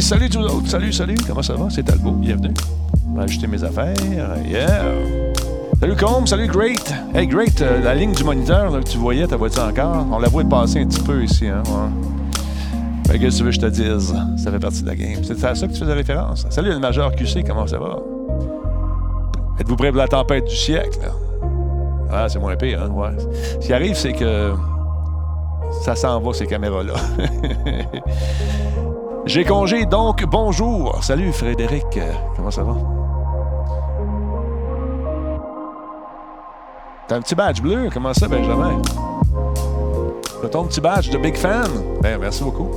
Salut tous autres. Salut, salut. Comment ça va? C'est Talbot. Bienvenue. On va ajouter mes affaires. Yeah. Salut Combe. Salut Great. Hey, Great, euh, la ligne du moniteur là, que tu voyais, ta voiture encore? On la voit passer un petit peu ici, hein? Ouais. Fait que tu veux que je te dise? Ça fait partie de la game. C'est à ça que tu faisais référence. Salut le Major QC. Comment ça va? Êtes-vous prêts pour la tempête du siècle? Ah, c'est moins pire, hein? Ouais. Ce qui arrive, c'est que ça s'en va, ces caméras-là. J'ai congé, donc bonjour. Salut, Frédéric. Comment ça va? T'as un petit badge bleu? Comment ça, Benjamin? T'as ton petit badge de Big Fan? Ben, merci beaucoup.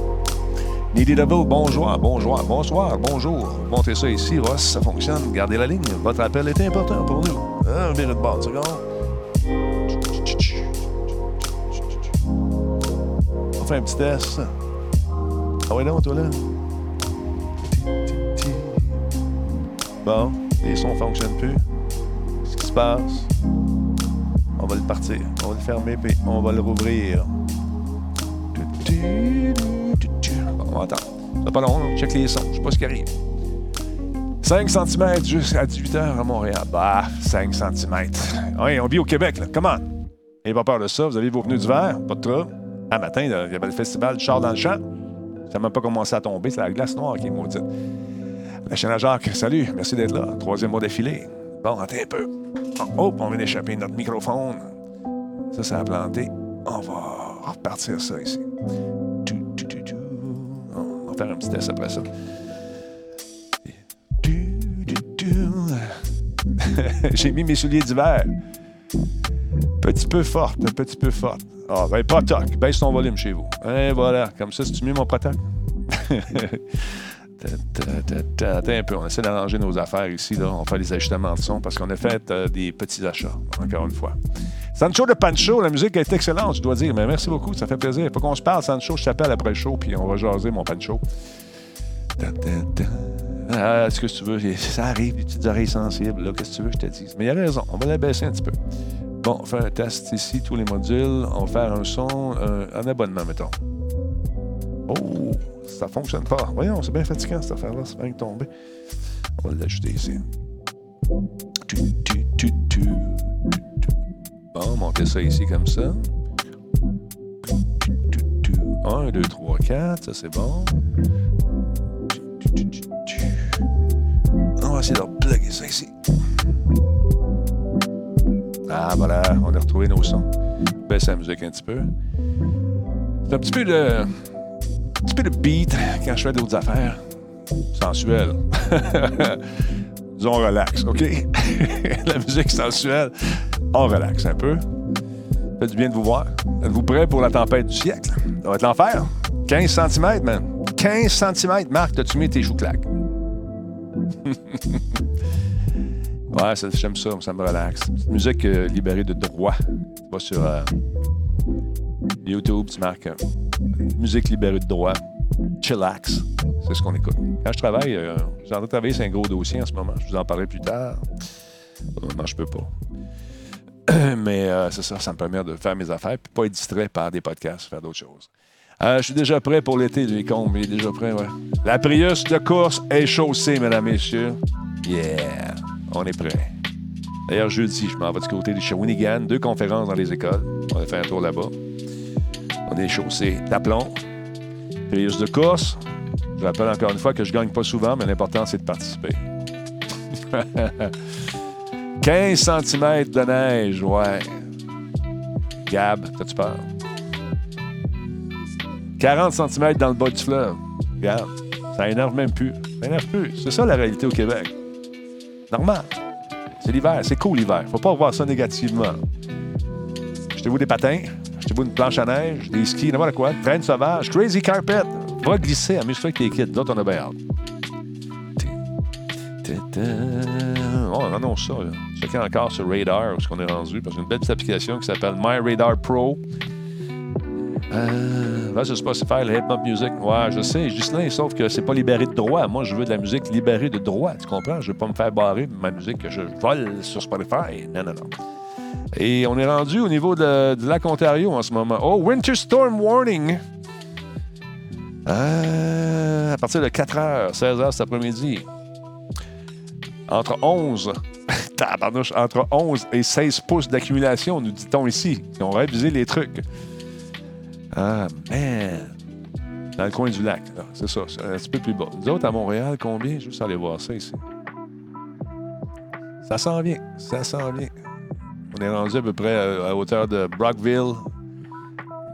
Needy Double, bonjour, bonjour, bonsoir, bonjour. Montez ça ici, Ross, ça fonctionne. Gardez la ligne. Votre appel est important pour nous. Un minute de bord, seconde. On fait un petit test. Ah ouais, non, toi là. Bon, les sons ne fonctionnent plus. Qu'est-ce qui se passe? On va le partir. On va le fermer, puis on va le rouvrir. On va attendre. Pas long, on check les sons. Je sais pas ce qui arrive. 5 cm jusqu'à 18 h à Montréal. Bah, 5 cm. Oui, on vit au Québec, là. Comment? N'ayez pas peur de ça. Vous avez vos pneus d'hiver, pas de trouble. Un matin, il y avait le festival du char dans le champ. Ça n'a même pas commencé à tomber. C'est la glace noire qui est maudite. La chaîne à Jacques, salut. Merci d'être là. Troisième mois d'affilée. Bon, attends un peu. Oh, on vient d'échapper notre microphone. Ça, ça a planté. On va repartir ça ici. On va faire un petit test après ça. J'ai mis mes souliers d'hiver. Petit peu forte, un petit peu forte. Ah, ben, pas. Baisse ton volume chez vous. Et voilà. Comme ça, c'est mieux, mon potac? Attends un peu, on essaie d'arranger nos affaires ici. Là. On fait les ajustements de son parce qu'on a fait euh, des petits achats, encore une fois. Sancho de Pancho, la musique est excellente, je dois dire. Mais merci beaucoup, ça fait plaisir. Faut qu'on se parle, Sancho. Je t'appelle après le show, puis on va jaser, mon Pancho. Ah, est-ce que tu veux? Ça arrive, des petites oreilles sensibles. Là, qu'est-ce que tu veux que je te dise? Mais il a raison, on va la baisser un petit peu. Bon, on fait un test ici, tous les modules. On va faire un son, un, un abonnement, mettons. Oh, ça fonctionne pas. Voyons, c'est bien fatigant cette affaire-là, c'est bien tombé. On va l'ajouter ici. Tu, tu, tu. Bon, monter ça ici comme ça. 1, 2, 3, 4, ça c'est bon. On va essayer de plugger ça ici. Ah voilà, on a retrouvé nos sons. Baisse la musique un petit peu. C'est un petit peu de. Un petit peu de beat quand je fais d'autres affaires. Sensuel. Disons relax, OK? la musique sensuelle. On relaxe un peu. Ça fait du bien de vous voir. Êtes-vous prêts pour la tempête du siècle? Ça va être l'enfer. 15 cm, man. 15 cm, Marc, t'as-tu mis tes choux claques? ouais, j'aime ça, ça me relaxe. Musique euh, libérée de droit. Tu vas sur euh, YouTube, tu marques euh, musique libérée de droit. chillax. C'est ce qu'on écoute. Quand je travaille, euh, j'ai en train de travailler sur un gros dossier en ce moment. Je vous en parlerai plus tard. Non, je peux pas. Mais c'est ça, ça me permet de faire mes affaires puis pas être distrait par des podcasts, faire d'autres choses. Je suis déjà prêt pour l'été, les cons, mais déjà prêt, ouais. La Prius de course est chaussée, mesdames, messieurs. Yeah, on est prêt. D'ailleurs, jeudi, je m'en vais du côté de Shawinigan, deux conférences dans les écoles. On va faire un tour là-bas. On est chaussé d'aplomb. Prius de course. Je rappelle encore une fois que je gagne pas souvent, mais l'important, c'est de participer. 15 cm de neige, ouais. Gab, t'as-tu peur? 40 cm dans le bas du fleuve. Regarde, ça énerve même plus. Ça énerve plus. C'est ça la réalité au Québec. Normal. C'est l'hiver. C'est cool l'hiver. Faut pas voir ça négativement. Achetez-vous des patins. Achetez-vous une planche à neige, des skis, n'importe quoi. Traîne sauvage. Crazy carpet. Va glisser. Amuse-toi avec les kids. D'autres, on a bien hâte. Oh, on annonce ça. Là. Encore sur Radar où est-ce qu'on est rendu parce qu'il y a une belle petite application qui s'appelle My Radar Pro. Euh, va sur Spotify, le Hip Hop Music. Ouais, je sais, Gislain, sauf que c'est pas libéré de droit. Moi, je veux de la musique libérée de droit. Tu comprends? Je veux pas me faire barrer ma musique que je vole sur Spotify. Non, non, non. Et on est rendu au niveau de, de lac Ontario en ce moment. Oh, Winter Storm Warning. Euh, à partir de 4h, 16h cet après-midi. Entre 11, entre 11 et 16 pouces d'accumulation, nous dit-on ici. Ils ont révisé les trucs. Ah, man! Dans le coin du lac, c'est ça, c'est un petit peu plus bas. Nous autres, à Montréal, combien? Juste aller voir ça ici. Ça s'en vient, ça s'en vient. On est rendu à peu près à, hauteur de Brockville.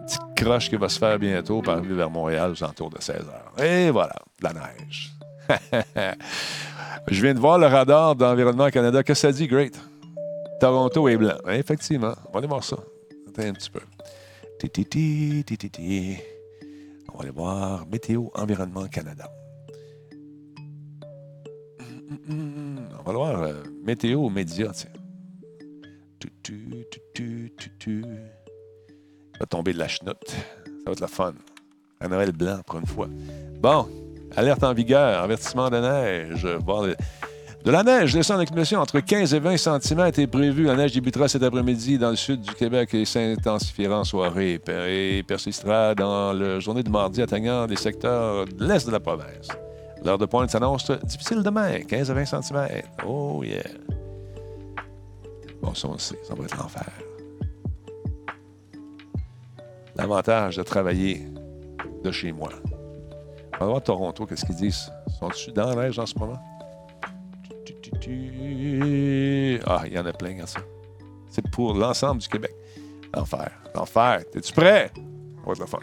Petite croche qui va se faire bientôt par vers Montréal aux alentours de 16 heures. Et voilà, de la neige. Je viens de voir le radar d'Environnement Canada. Qu'est-ce que ça dit, Great? Toronto est blanc. Effectivement. On va aller voir ça. Attends un petit peu. On va aller voir Météo Environnement Canada. On va aller voir euh, Météo Média, tiens. Va tomber de la chenoute. Ça va être la fun. Un Noël blanc pour une fois. Bon, alerte en vigueur, avertissement de neige. De la neige descend en accumulation entre 15 et 20 cm est prévu. La neige débutera cet après-midi dans le sud du Québec et s'intensifiera en soirée et persistera dans la journée de mardi atteignant les secteurs de l'est de la province. L'heure de pointe s'annonce difficile demain, 15 à 20 cm. Oh yeah. Bon, ça on sait, ça va être l'enfer. L'avantage de travailler de chez moi. On va voir Toronto, qu'est-ce qu'ils disent? Sont-ils dans la neige en ce moment? Ah, il y en a plein, ça. C'est pour l'ensemble du Québec. L'enfer. L'enfer. T'es-tu prêt? Va être fun.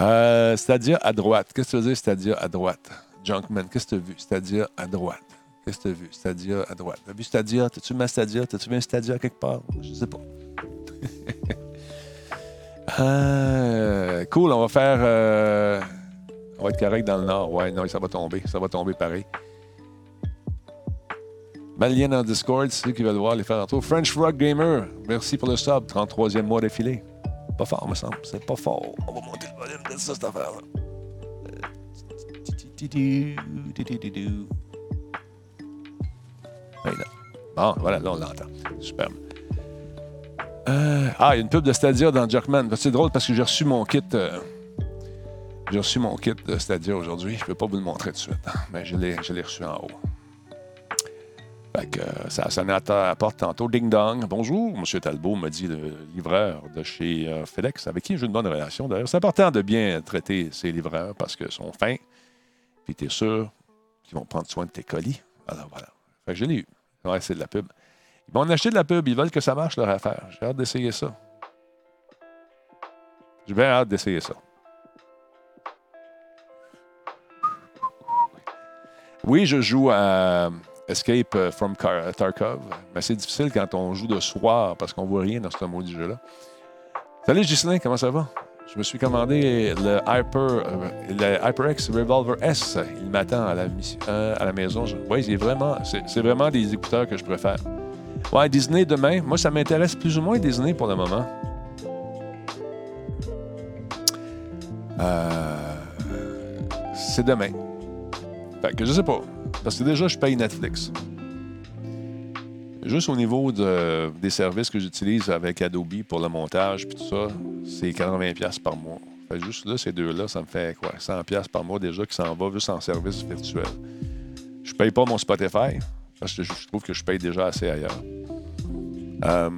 euh, c'est-à-dire à droite. Qu'est-ce que tu veux dire, c'est-à-dire à droite? Junkman, qu'est-ce que tu as vu? C'est-à-dire à droite. Qu'est-ce que tu as vu? C'est-à-dire à droite. T'as vu c'est-à-dire? T'as-tu mis c'est-à-dire? T'as-tu mis c'est-à-dire quelque part? Je sais pas. euh, cool, on va faire. Euh, on va être correct dans le nord. Ouais, non, ça va tomber. Ça va tomber pareil. Malien en Discord, c'est ceux qui veulent voir les faire en tour. French Rock Gamer, merci pour le sub. 33e mois d'affilée. Pas fort, me semble. C'est pas fort. On va monter le volume de ça, cette affaire-là. Bon, voilà, là, on l'entend. Superbe. Euh, ah, il y a une pub de Stadia dans Jerkman. C'est drôle parce que j'ai reçu mon kit. Euh, j'ai reçu mon kit de Stadia aujourd'hui. Je ne peux pas vous le montrer tout de suite, hein, mais je l'ai, reçu en haut. Fait que, euh, ça a sonné porte tantôt. Ding dong. Bonjour, M. Talbot, me dit le livreur de chez euh, FedEx, avec qui j'ai une bonne relation d'ailleurs. C'est important de bien traiter ces livreurs parce qu'ils sont fins. Puis tu es sûr qu'ils vont prendre soin de tes colis. Alors voilà. Fait que je l'ai eu. Ouais, c'est de la pub. Ils vont en acheter de la pub. Ils veulent que ça marche leur affaire. J'ai hâte d'essayer ça. J'ai bien hâte d'essayer ça. Oui, je joue à Escape from Tarkov, mais c'est difficile quand on joue de soir parce qu'on voit rien dans ce du jeu-là. Salut Gislain, comment ça va? Je me suis commandé le, Hyper, le HyperX Revolver S. Il m'attend à, la, euh, à la maison. Oui, c'est vraiment, c'est vraiment des écouteurs que je préfère. Ouais, Disney demain. Moi, ça m'intéresse plus ou moins Disney pour le moment. Euh, c'est demain. Fait que je sais pas. Parce que déjà, je paye Netflix. Juste au niveau de, des services que j'utilise avec Adobe pour le montage puis tout ça, c'est 80$ par mois. Fait juste là, ces deux-là, ça me fait quoi? 100$ par mois déjà qui s'en va juste en service virtuel. Je paye pas mon Spotify parce que je trouve que je paye déjà assez ailleurs. Euh,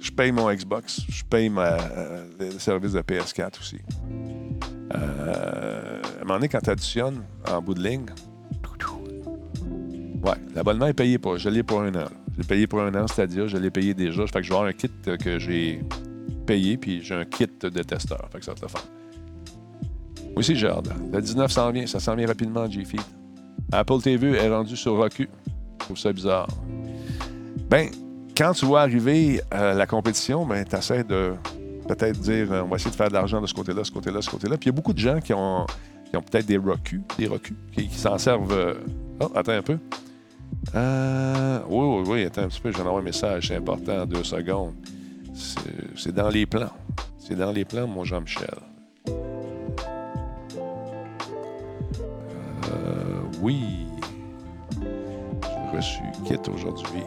je paye mon Xbox, je paye ma, euh, le service de PS4 aussi. Euh, à un moment donné, quand tu additionnes en bout de ligne, ouais, l'abonnement est payé pour. Je l'ai pour un an. Je l'ai payé pour un an, c'est-à-dire, je l'ai payé déjà. Fait que je vais avoir un kit que j'ai payé, puis j'ai un kit de testeur. Fait que ça va te faire. Aussi, j'ai. Le 19 s'en vient, ça s'en vient rapidement, G-Feed. Apple TV est rendu sur Roku. Je trouve ça bizarre. Ben, quand tu vois arriver euh, la compétition, ben, tu essaies de peut-être dire euh, on va essayer de faire de l'argent de ce côté-là, ce côté-là, ce côté-là. Puis il y a beaucoup de gens qui ont, qui ont peut-être des Roku, des Roku, qui, qui s'en servent. euh, Oh, attends un peu. Oui, oui, oui, attends un petit peu, je vais envoyer un message, c'est important, deux secondes. C'est dans les plans. C'est dans les plans, mon Jean-Michel. Oui. J'ai reçu kit aujourd'hui?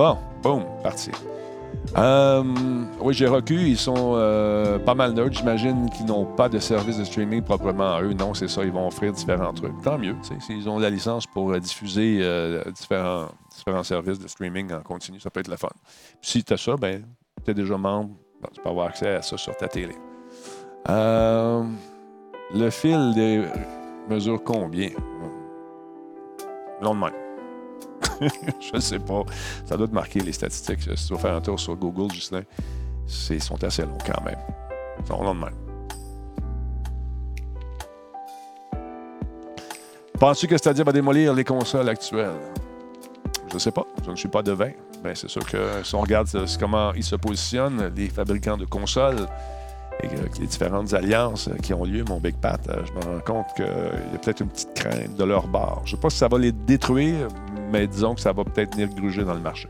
Bon, boum, parti. Euh, oui, j'ai recu. Ils sont euh, pas mal nerds. J'imagine qu'ils n'ont pas de service de streaming proprement à eux. Non, c'est ça. Ils vont offrir différents trucs. Tant mieux. S'ils ont la licence pour euh, diffuser différents, différents services de streaming en continu, ça peut être la fun. Puis si tu as ça, ben, tu es déjà membre. ben, tu peux avoir accès à ça sur ta télé. Le fil des mesure combien? Non de même. je ne sais pas. Ça doit te marquer les statistiques. Si tu vas faire un tour sur Google, Justin, ils sont assez longs quand même. Ils sont longs de. Penses-tu que Stadia va démolir les consoles actuelles? Je ne sais pas. Je ne suis pas devin. Mais c'est sûr que si on regarde euh, comment ils se positionnent, les fabricants de consoles, et que les différentes alliances euh, qui ont lieu, mon Big Pat, euh, je me rends compte qu'il y a peut-être une petite crainte de leur bord. Je ne sais pas si ça va les détruire, mais disons que ça va peut-être venir gruger dans le marché.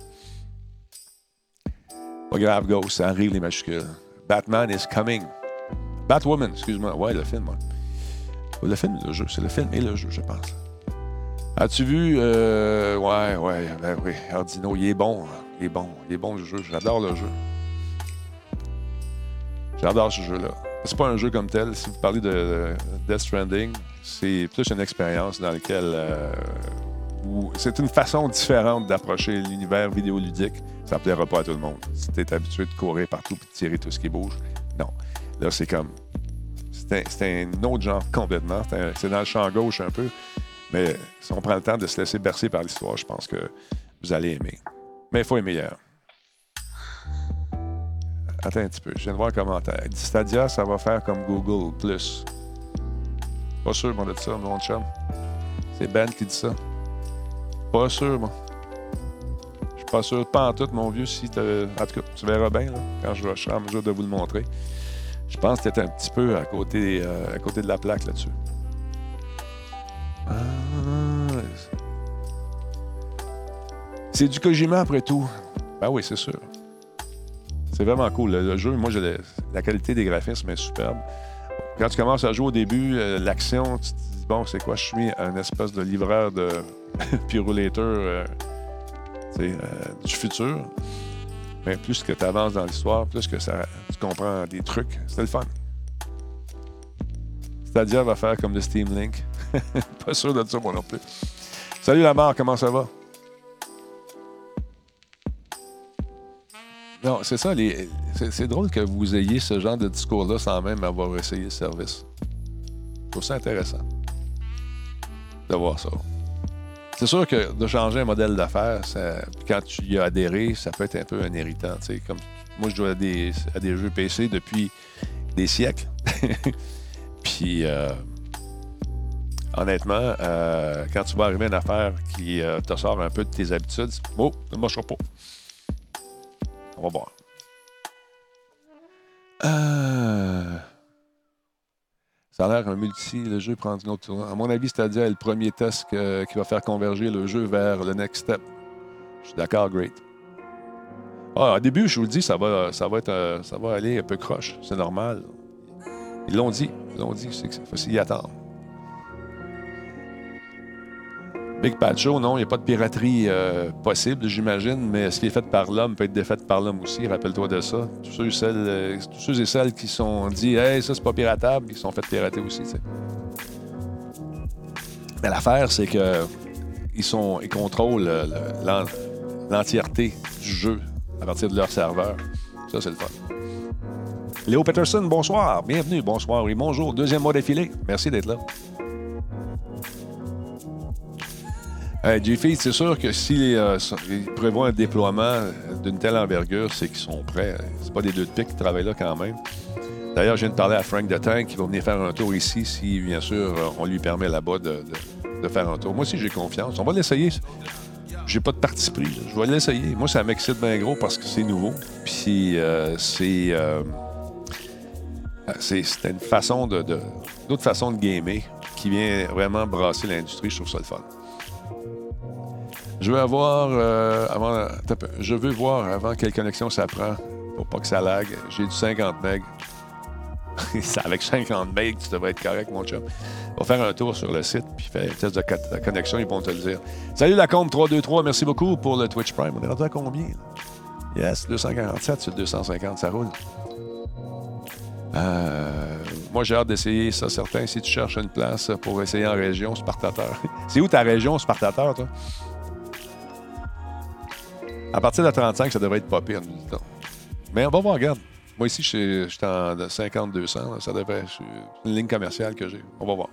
Pas grave, Ghost, ça arrive les majuscules. Batman is coming. Batwoman, excuse-moi. Ouais, le film, ouais. Le film le jeu. C'est le film et le jeu, je pense. As-tu vu. euh, ouais, ouais, ben oui. Ardino, il est bon. hein. Il est bon. Il est bon, le jeu. J'adore le jeu. J'adore ce jeu-là. C'est pas un jeu comme tel. Si vous parlez de Death Stranding, c'est plus une expérience dans laquelle euh, c'est une façon différente d'approcher l'univers vidéoludique. Ça plaira pas à tout le monde. Si tu es habitué de courir partout et de tirer tout ce qui bouge, non. Là, c'est comme. C'est un, autre genre complètement. C'est dans le champ gauche un peu. Mais si on prend le temps de se laisser bercer par l'histoire, je pense que vous allez aimer. Mais il faut aimer. Attends un petit peu, je viens de voir un commentaire. Il Stadia, ça va faire comme Google Plus. Pas sûr, moi, de ça, mon chum. C'est Ben qui dit ça. Pas sûr, moi. Je suis pas sûr, pas en tout, mon vieux. Si t'as- en tout cas, tu verras bien là, quand je serai en mesure de vous le montrer. Je pense que tu un petit peu à côté, euh, à côté de la plaque là-dessus. Ah, c'est du Kojima après tout. Ben oui, c'est sûr. C'est vraiment cool. Le, jeu, moi, j'ai la qualité des graphismes est superbe. Quand tu commences à jouer au début, euh, l'action, tu te dis, bon, c'est quoi, je suis un espèce de livreur de pyrolator euh, euh, du futur. Mais plus que tu avances dans l'histoire, plus que ça, tu comprends des trucs. C'était le fun. Stadia va faire comme le Steam Link. Pas sûr de ça, moi non plus. Salut la mort, comment ça va? Non, c'est ça. les- C'est drôle que vous ayez ce genre de discours-là sans même avoir essayé le service. Je trouve ça intéressant de voir ça. C'est sûr que de changer un modèle d'affaires, ça- quand tu y as adhéré, ça peut être un peu un irritant. Comme, moi, je joue à des, jeux PC depuis des siècles. Puis, euh, honnêtement, euh, quand tu vas arriver à une affaire qui euh, te sort un peu de tes habitudes, oh, ne marchera pas. On va voir. Euh, Ça a l'air un multi. Le jeu prend une autre tournure. À mon avis, c'est-à-dire le premier test qui va faire converger le jeu vers le next step. Je suis d'accord, great. Ah, au début, je vous le dis, ça va, ça va, être, euh, ça va aller un peu croche. C'est normal. Ils l'ont dit. Ils l'ont dit. Il faut s'y attendre. Big Pacho, non, il n'y a pas de piraterie euh, possible, j'imagine, mais ce qui est fait par l'homme peut être défait par l'homme aussi. Rappelle-toi de ça. Tous ceux, et celles, euh, ceux et celles qui sont dit, hey, ça, c'est pas piratable, ils sont fait pirater aussi. Mais l'affaire, c'est que ils, sont, ils contrôlent l'entièreté du jeu à partir de leur serveur. Ça, c'est le fun. Léo Peterson, bonsoir. Bienvenue. Bonsoir. Oui, bonjour. Deuxième mois défilé. Merci d'être là. Hey, JF, c'est sûr que s'ils euh, prévoient un déploiement d'une telle envergure, c'est qu'ils sont prêts. C'est pas des deux de pique qui travaillent là quand même. D'ailleurs, je viens de parler à Frank Tank qui va venir faire un tour ici si, bien sûr, on lui permet là-bas de, faire un tour. Moi aussi, j'ai confiance. On va l'essayer. J'ai pas de parti pris. Je vais l'essayer. Moi, ça m'excite bien gros parce que c'est nouveau. Puis euh, euh, c'est. c'est une façon de, d'autres façons de gamer qui vient vraiment brasser l'industrie. Je trouve le fun. Je veux avoir euh, avant. Je voir avant quelle connexion ça prend pour pas que ça lag. J'ai du 50 MB. Avec 50 MB, tu devrais être correct, mon chum. On va faire un tour sur le site puis faire un test de, connexion, ils vont te le dire. Salut la compte 323, merci beaucoup pour le Twitch Prime. On est rendu à combien? Yes, 247 sur 250, ça roule. Euh, moi, j'ai hâte d'essayer ça, certain. Si tu cherches une place pour essayer en région, Spartateur. C'est où ta région, Spartateur, toi? À partir de 35, ça devrait être pas pire. Mais on va voir, regarde. Moi, ici, je suis en 50-200. Ça devrait être une ligne commerciale que j'ai. On va voir.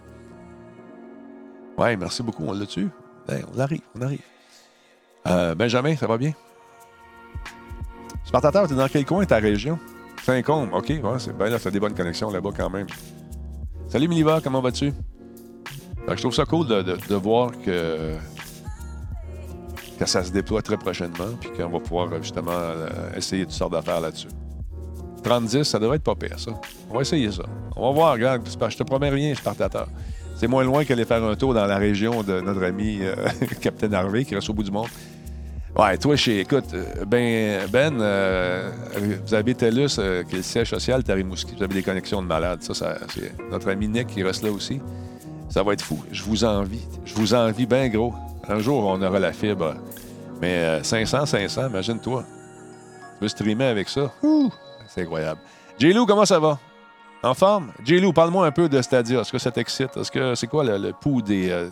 Oui, merci beaucoup. On l'a tu ben, on arrive, on arrive. Euh, Benjamin, ça va bien? Spartateur, tu es dans quel coin ta région? Saint-Côme, OK. Ouais, c'est bien là, as des bonnes connexions là-bas quand même. Salut Miliva, comment vas-tu? Je trouve ça cool de voir que que ça se déploie très prochainement, puis qu'on va pouvoir euh, justement euh, essayer toutes sortes d'affaires là-dessus. 30 ça devrait être pas pire, ça. On va essayer ça. On va voir, regarde, je te promets rien, Spartateur. C'est moins loin qu'aller faire un tour dans la région de notre ami euh, Capitaine Harvey, qui reste au bout du monde. Ouais, toi, chez, écoute, ben, Ben, vous avez TELUS, qui est le siège social Tarimouski. Vous avez des connexions de malades. Ça, ça c'est notre ami Nick qui reste là aussi. Ça va être fou. Je vous envie. Je vous envie bien gros. Un jour, on aura la fibre. Mais 500, euh, 500, imagine-toi. Tu veux streamer avec ça? C'est incroyable. j comment ça va? En forme? j parle-moi un peu de Stadia. Est-ce que ça t'excite? Est-ce que c'est quoi le, pouls des, euh,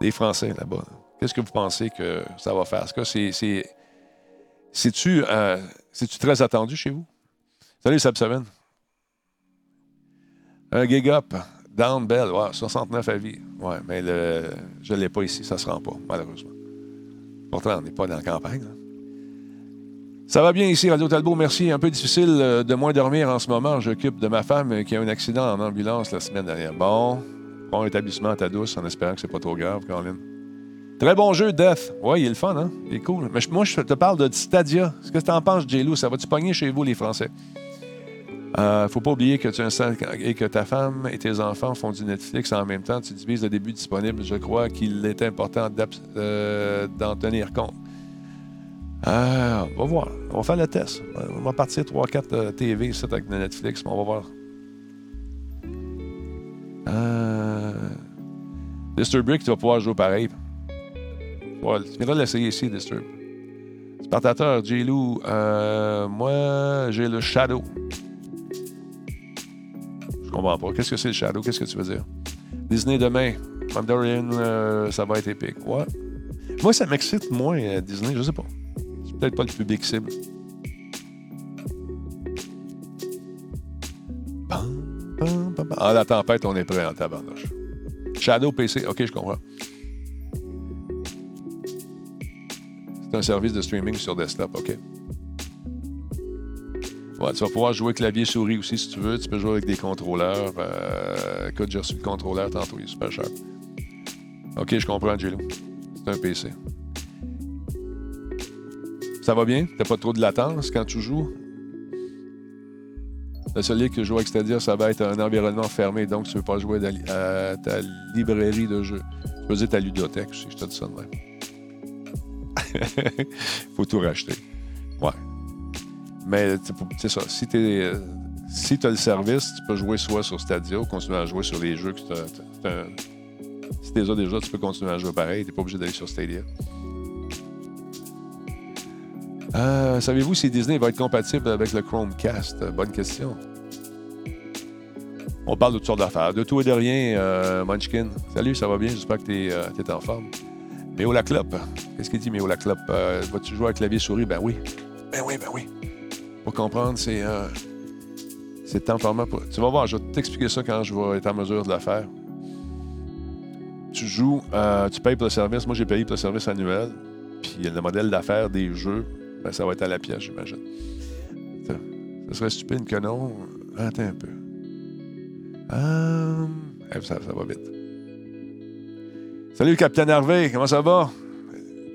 des Français là-bas? Qu'est-ce que vous pensez que ça va faire? Est-ce que c'est. c'est-tu, euh, tu très attendu chez vous? Salut, Sab Un gig up. Down Bell, ouais, 69 avis. Ouais, mais je ne l'ai pas ici, ça ne se rend pas, malheureusement. Pourtant, on n'est pas dans la campagne. Ça va bien ici, Radio Talbot, merci. Un peu difficile euh, de moins dormir en ce moment. J'occupe de ma femme qui a eu un accident en ambulance la semaine dernière. Bon, bon établissement à ta douce en espérant que c'est pas trop grave, Caroline. Très bon jeu, Death. Ouais, il est le fun, hein? Il est cool. Mais moi, je te parle de Stadia. Qu'est-ce que tu en penses, J. Ça va-tu pogner chez vous, les Français? Euh, faut pas oublier que tu es et que ta femme et tes enfants font du Netflix en même temps. Tu divises le début disponible. Je crois qu'il est important euh, d'en tenir compte. Euh, on va voir. On va faire le test. On va partir 3-4 TV ici avec Netflix, on va voir. Euh... Disturbrick, tu vas pouvoir jouer pareil. tu viendras l'essayer ici, Disturb. Spartateur, J-Lou. moi, j'ai le Shadow. Je comprends pas. Qu'est-ce que c'est le Shadow? Qu'est-ce que tu veux dire? Disney demain. Mandalorian, euh, ça va être épique. Ouais. Moi, ça m'excite moins, euh, Disney. Je sais pas. C'est peut-être pas le public cible. Ah, la tempête, on est prêt en tabarnouche. Shadow PC, ok, je comprends. C'est un service de streaming sur desktop, ok tu vas pouvoir jouer clavier-souris aussi si tu veux. Tu peux jouer avec des contrôleurs. Euh, écoute, j'ai le contrôleur tantôt, il est super cher. Ok, je comprends, Jello. C'est un PC. Ça va bien? T'as pas trop de latence quand tu joues? Le seul livre que je joue avec Stadia, ça va être un environnement fermé, donc tu ne peux pas jouer à ta librairie de jeux. Tu peux dire ta ludothèque, je te dis ça de même. Faut tout racheter. Ouais. Mais c'est ça. Si tu si as le service, tu peux jouer soit sur Stadia ou continuer à jouer sur les jeux que tu as. Si tu as déjà, tu peux continuer à jouer pareil. Tu n'es pas obligé d'aller sur Stadia. Euh, savez-vous si Disney va être compatible avec le Chromecast? Bonne question. On parle de toutes sortes d'affaires. De tout et de rien, euh, Munchkin. Salut, ça va bien? J'espère que tu es, en forme. Méo la clope. Qu'est-ce qu'il dit, Méo la clope? Euh, vas-tu jouer avec clavier-souris? Ben oui. Ben oui, ben oui. Pour comprendre, c'est. Euh, c'est format. Pour... Tu vas voir, je vais t'expliquer ça quand je vais être en mesure de le faire. Tu joues, euh, tu payes pour le service. Moi, j'ai payé pour le service annuel. Puis le modèle d'affaires des jeux, ben, ça va être à la pièce, j'imagine. Ça, serait stupide que non. Attends un peu. Euh... Ça, ça va vite. Salut, capitaine Hervé, comment ça va?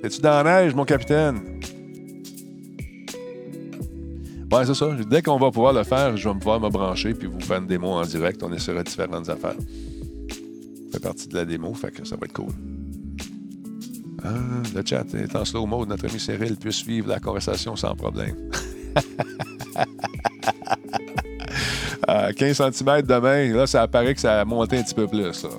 Es-tu dans la neige, mon capitaine? C'est ça. Dès qu'on va pouvoir le faire, je vais pouvoir me brancher puis vous faire une démo en direct. On essaiera différentes affaires. Ça fait partie de la démo, fait que ça va être cool. Ah, le chat est en slow mode. Notre ami Cyril peut suivre la conversation sans problème. 15 cm de main, là, ça apparaît que ça a monté un petit peu plus. Là.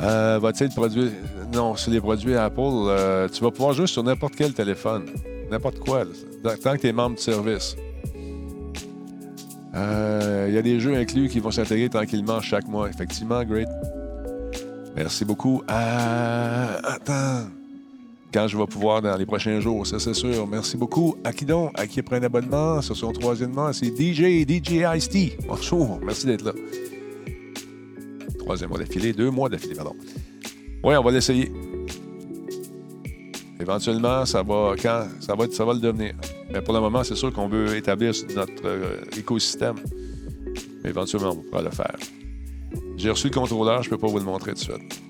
Euh, Va-t-il produire. Non, sur les produits Apple, euh, tu vas pouvoir jouer sur n'importe quel téléphone. N'importe quoi. Tant que tu es membre de service. Il euh, y a des jeux inclus qui vont s'intégrer tranquillement chaque mois. Effectivement, great. Merci beaucoup. attends. Quand je vais pouvoir dans les prochains jours, ça c'est sûr. Merci beaucoup. À qui donc? À qui prend un abonnement sur son troisième mois? C'est DJ, DJ Ice-T. Bonjour. Merci d'être là troisième mois d'affilée, deux mois d'affilée, pardon. Oui, on va l'essayer. Éventuellement, ça va, quand, ça va, ça va le devenir. Mais pour le moment, c'est sûr qu'on veut établir notre euh, écosystème. Mais éventuellement, on pourra le faire. J'ai reçu le contrôleur, je ne peux pas vous le montrer tout de suite.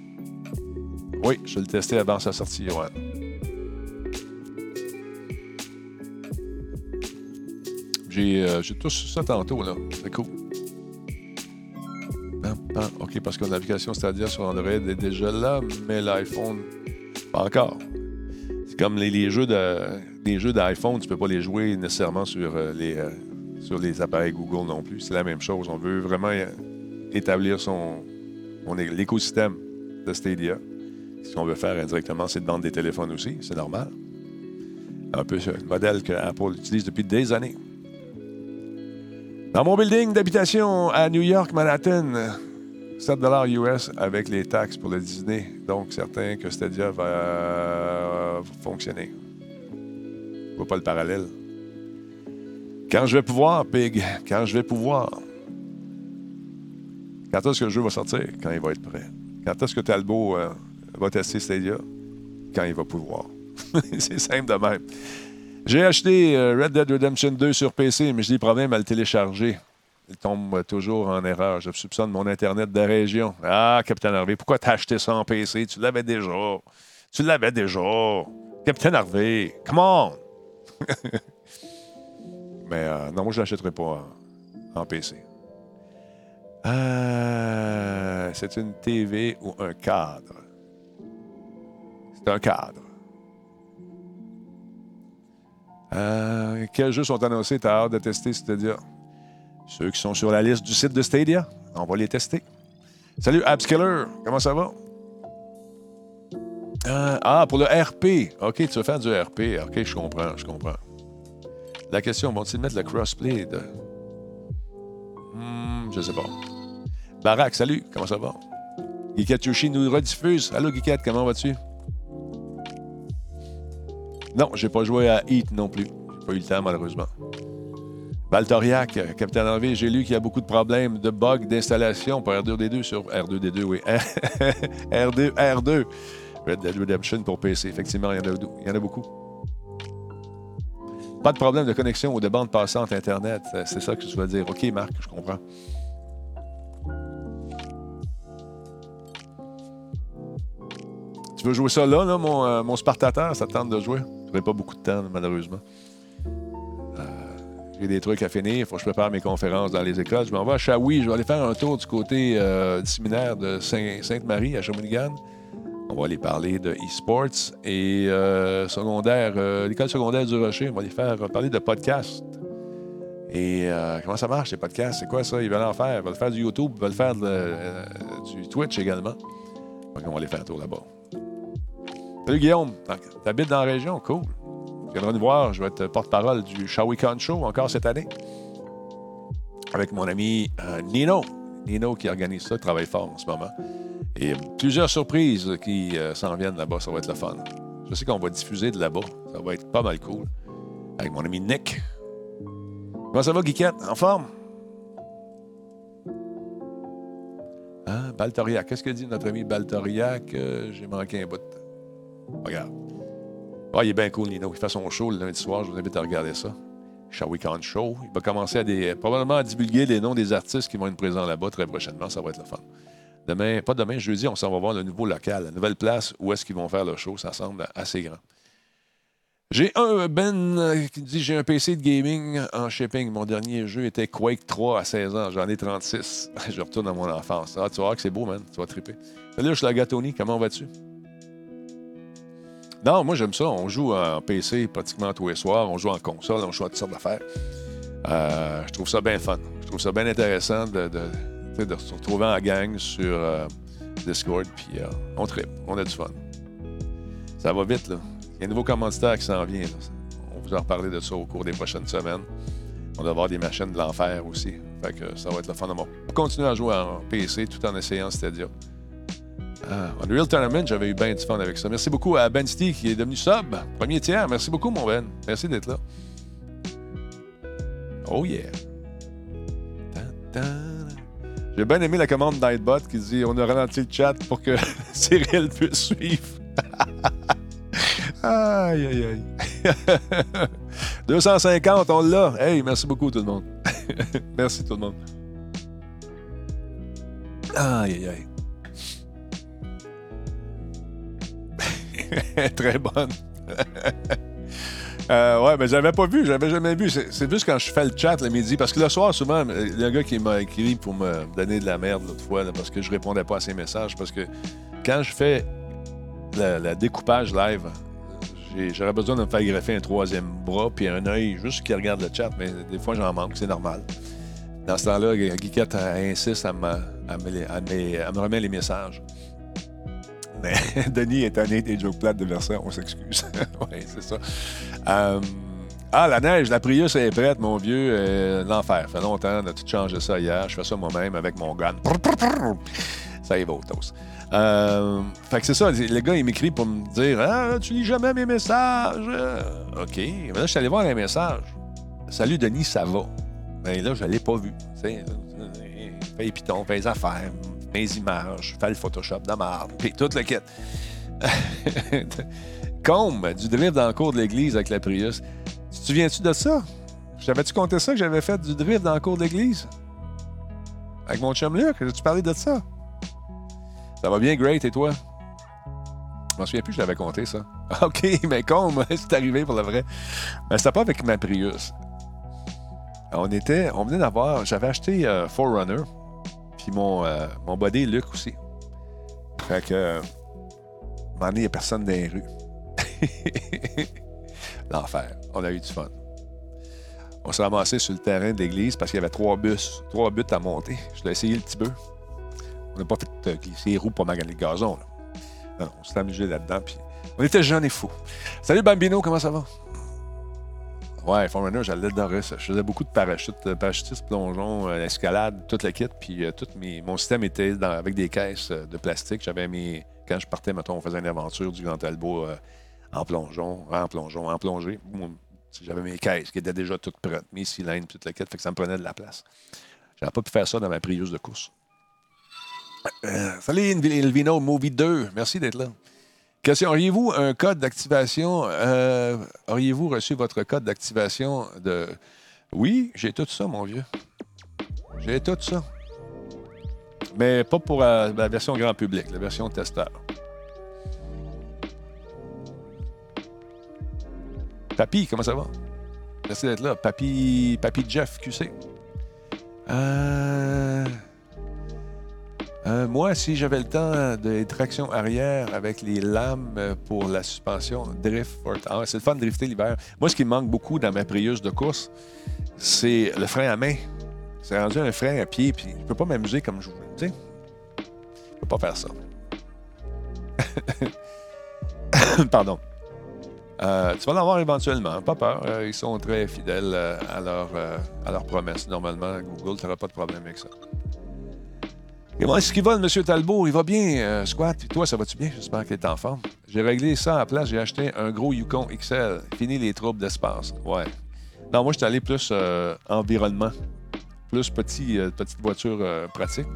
Oui, je vais le tester avant sa sortie, Johan. J'ai euh, tout ça tantôt, là. C'est cool. OK, parce que l'application Stadia sur Android est déjà là, mais l'iPhone, pas encore. Comme les, jeux jeux d'iPhone, tu peux pas les jouer nécessairement sur, euh, les, euh, sur les appareils Google non plus. C'est la même chose. On veut vraiment établir son, l'écosystème de Stadia. Ce qu'on veut faire indirectement, c'est de vendre des téléphones aussi. C'est normal. Un peu le modèle que Apple utilise depuis des années. Dans mon building d'habitation à New York, Manhattan, 7 US avec les taxes pour le Disney. Donc, certain que Stadia va euh, fonctionner. Je vois pas le parallèle. Quand je vais pouvoir, Pig, quand je vais pouvoir. Quand est-ce que le jeu va sortir? Quand il va être prêt. Quand est-ce que Talbot euh, va tester Stadia? Quand il va pouvoir. C'est simple de même. J'ai acheté euh, Red Dead Redemption 2 sur PC, mais j'ai des problèmes à le télécharger. Il tombe toujours en erreur. Je soupçonne mon Internet de région. Ah, Capitaine Harvey, pourquoi t'as acheté ça en PC? Tu l'avais déjà. Tu l'avais déjà. Capitaine Harvey, come on! Mais euh, non, moi, je ne l'achèterai pas en, PC. Euh, c'est une TV ou un cadre? C'est un cadre. Euh, quels jeux sont annoncés? T'as hâte de tester, c'est-à-dire? Ceux qui sont sur la liste du site de Stadia, on va les tester. Salut Abskiller, comment ça va? Euh, ah, pour le RP. OK, tu veux faire du RP. OK, je comprends, je comprends. La question, vont-ils mettre le crossplay de... Hmm, je sais pas. Barak, salut, comment ça va? Gikat Yoshi nous rediffuse. Allô, Gikat, comment vas-tu? Non, j'ai pas joué à Heat non plus. J'ai pas eu le temps, malheureusement. Valtoriac, Capitaine Henry, j'ai lu qu'il y a beaucoup de problèmes de bugs d'installation pour R2D2 sur R2D2, oui. R2, R2. Red Dead Redemption pour PC. Effectivement, il y en a, beaucoup. Pas de problème de connexion ou de bande passante Internet. C'est ça que tu vas dire. OK, Marc, je comprends. Tu veux jouer ça là, là mon, euh, mon Spartateur? Ça te tente de jouer? Je n'aurai pas beaucoup de temps, malheureusement. J'ai des trucs à finir. Il faut que je prépare mes conférences dans les écoles. Je m'en vais à Shawi. Je vais aller faire un tour du côté euh, du séminaire de Sainte-Marie à Shawinigan. On va aller parler de e-sports et euh, secondaire, euh, l'école secondaire du Rocher. On va aller faire parler de podcast. Et comment ça marche, les podcasts? C'est quoi ça? Ils veulent en faire. Ils veulent faire du YouTube, ils veulent faire du Twitch également. Donc, on va aller faire un tour là-bas. Salut Guillaume. Tu habites dans la région? Cool. Je vais être porte-parole du Shawicon Show encore cette année. Avec mon ami Nino. Nino qui organise ça, travaille fort en ce moment. Et plusieurs surprises qui euh, s'en viennent là-bas, ça va être le fun. Je sais qu'on va diffuser de là-bas, ça va être pas mal cool. Avec mon ami Nick. Comment ça va, Guiquette? En forme? Hein? Baltoriac. Qu'est-ce que dit notre ami Baltoriac? Euh, j'ai manqué un bout. Regarde. Ah, il est bien cool, Nino. Il fait son show le lundi soir. Je vous invite à regarder ça. Shall We Show. Il va commencer à probablement à divulguer les noms des artistes qui vont être présents là-bas très prochainement. Ça va être le fun. Demain, pas demain, jeudi, on s'en va voir le nouveau local, la nouvelle place où est-ce qu'ils vont faire le show. Ça semble assez grand. J'ai un Ben euh, qui dit j'ai un PC de gaming en shipping. Mon dernier jeu était Quake 3 à 16 ans. J'en ai 36. Je retourne à mon enfance. Ah, tu vas voir que c'est beau, man. Tu vas triper. Salut, je suis la Gatoni. Comment vas-tu? Non, moi j'aime ça. On joue en PC pratiquement tous les soirs. On joue en console, on joue à toutes sortes d'affaires. Euh, je trouve ça bien fun. Je trouve ça bien intéressant de, de, se retrouver en gang sur euh, Discord. Puis euh, on tripe. On a du fun. Ça va vite, là. Il y a un nouveau commanditaire qui s'en vient. On vous en reparler de ça au cours des prochaines semaines. On va avoir des machines de l'enfer aussi. Fait que ça va être le fun. On continuer à jouer en PC tout en essayant Stadia. Ah, Unreal Tournament, j'avais eu bien du fun avec ça. Merci beaucoup à Ben Steve qui est devenu sub. Premier tiers. Merci beaucoup, mon Ben. Merci d'être là. Oh yeah. J'ai bien aimé la commande Nightbot qui dit on a ralenti le chat pour que Cyril puisse suivre. aïe, aïe, aïe. 250, on l'a. Hey, merci beaucoup tout le monde. merci tout le monde. Aïe, aïe, aïe. Très bonne. euh, ouais, mais j'avais pas vu, j'avais jamais vu. C'est juste quand je fais le chat le midi, parce que le soir, souvent, il y a un gars qui m'a écrit pour me donner de la merde l'autre fois, parce que je répondais pas à ses messages, parce que quand je fais le, découpage live, j'aurais besoin de me faire greffer un troisième bras puis un œil juste qui regarde le chat, mais des fois j'en manque, c'est normal. Dans ce temps-là, Guiquette insiste à me, à, à me remettre les messages. Denis est tanné des jokes plates de Versailles, on s'excuse. oui, c'est ça. Euh, ah, la neige, la Prius est prête, mon vieux. Euh, l'enfer. Fait longtemps, on a tout changé ça hier. Je fais ça moi-même avec mon gun. Ça y va toast. Euh, fait que c'est ça. Le gars, il m'écrit pour me dire Ah, tu lis jamais mes messages? OK. Mais là, je suis allé voir les messages. Salut, Denis, ça va? Mais là, je ne l'ai pas vu. Fais Python, fais les affaires, mes images, fais le Photoshop de marde, puis toute la quête. Combe, du drift dans le cours de l'église avec la Prius. Tu te souviens-tu de ça? J'avais-tu compté ça que j'avais fait du drift dans le cours de l'église? Avec mon chum Luc, as-tu parlé de ça? Ça va bien, great, et toi? Je m'en souviens plus, je l'avais compté, ça. OK, mais Combe, c'est arrivé pour le vrai. Mais c'était pas avec ma Prius. On était, on venait d'avoir, j'avais acheté euh, Forerunner mon, euh, body Luc aussi. Fait que, un il n'y a personne dans les rues. L'enfer. On a eu du fun. On s'est ramassé sur le terrain de l'église parce qu'il y avait trois bus, trois buts à monter. Je l'ai essayé le petit peu. On n'a pas fait euh, glisser les roues pour maganer le gazon. Non, on s'est amusé là-dedans. Puis on était jeunes et fous. Salut Bambino, comment ça va? Ouais, Forerunner, j'adorais ça. Je faisais beaucoup de parachutes, euh, parachutistes, plongeons, euh, escalade, toute la kit. Puis euh, tout mes, mon système était avec des caisses de plastique. J'avais mes. Quand je partais, mettons, on faisait une aventure du Grand Talbot en plongeon, en plongeon, en plongée. J'avais mes caisses qui étaient déjà toutes prêtes, mes cylindres, toute la kit. Fait que ça me prenait de la place. J'avais pas pu faire ça dans ma Prius de course. salut, Elvino Movie 2. Merci d'être là. Question, auriez-vous un code d'activation? Euh, auriez-vous reçu votre code d'activation de... Oui, j'ai tout ça, mon vieux. J'ai tout ça. Mais pas pour la, version grand public, la version testeur. Papy, comment ça va? Merci d'être là. Papy, Papy Jeff QC. Euh... Euh, moi, si j'avais le temps de traction arrière avec les lames pour la suspension, drift. Ah, c'est le fun de drifter l'hiver. Moi, ce qui me manque beaucoup dans ma Prius de course, c'est le frein à main. C'est rendu un frein à pied, puis je peux pas m'amuser comme je voulais. Tu sais, je peux pas faire ça. Pardon. Euh, tu vas l'en éventuellement, pas peur. Euh, ils sont très fidèles à, leur, à leurs promesses. Normalement, Google, tu n'auras pas de problème avec ça. Et moi, ce qui va, M. Talbot, il va bien, Squat? Et toi, ça va-tu bien? J'espère qu'il est en forme. J'ai réglé ça à la place. J'ai acheté un gros Yukon XL. Fini les troubles d'espace. Ouais. Non, moi, je suis allé plus environnement. Plus petit, petite voiture pratique.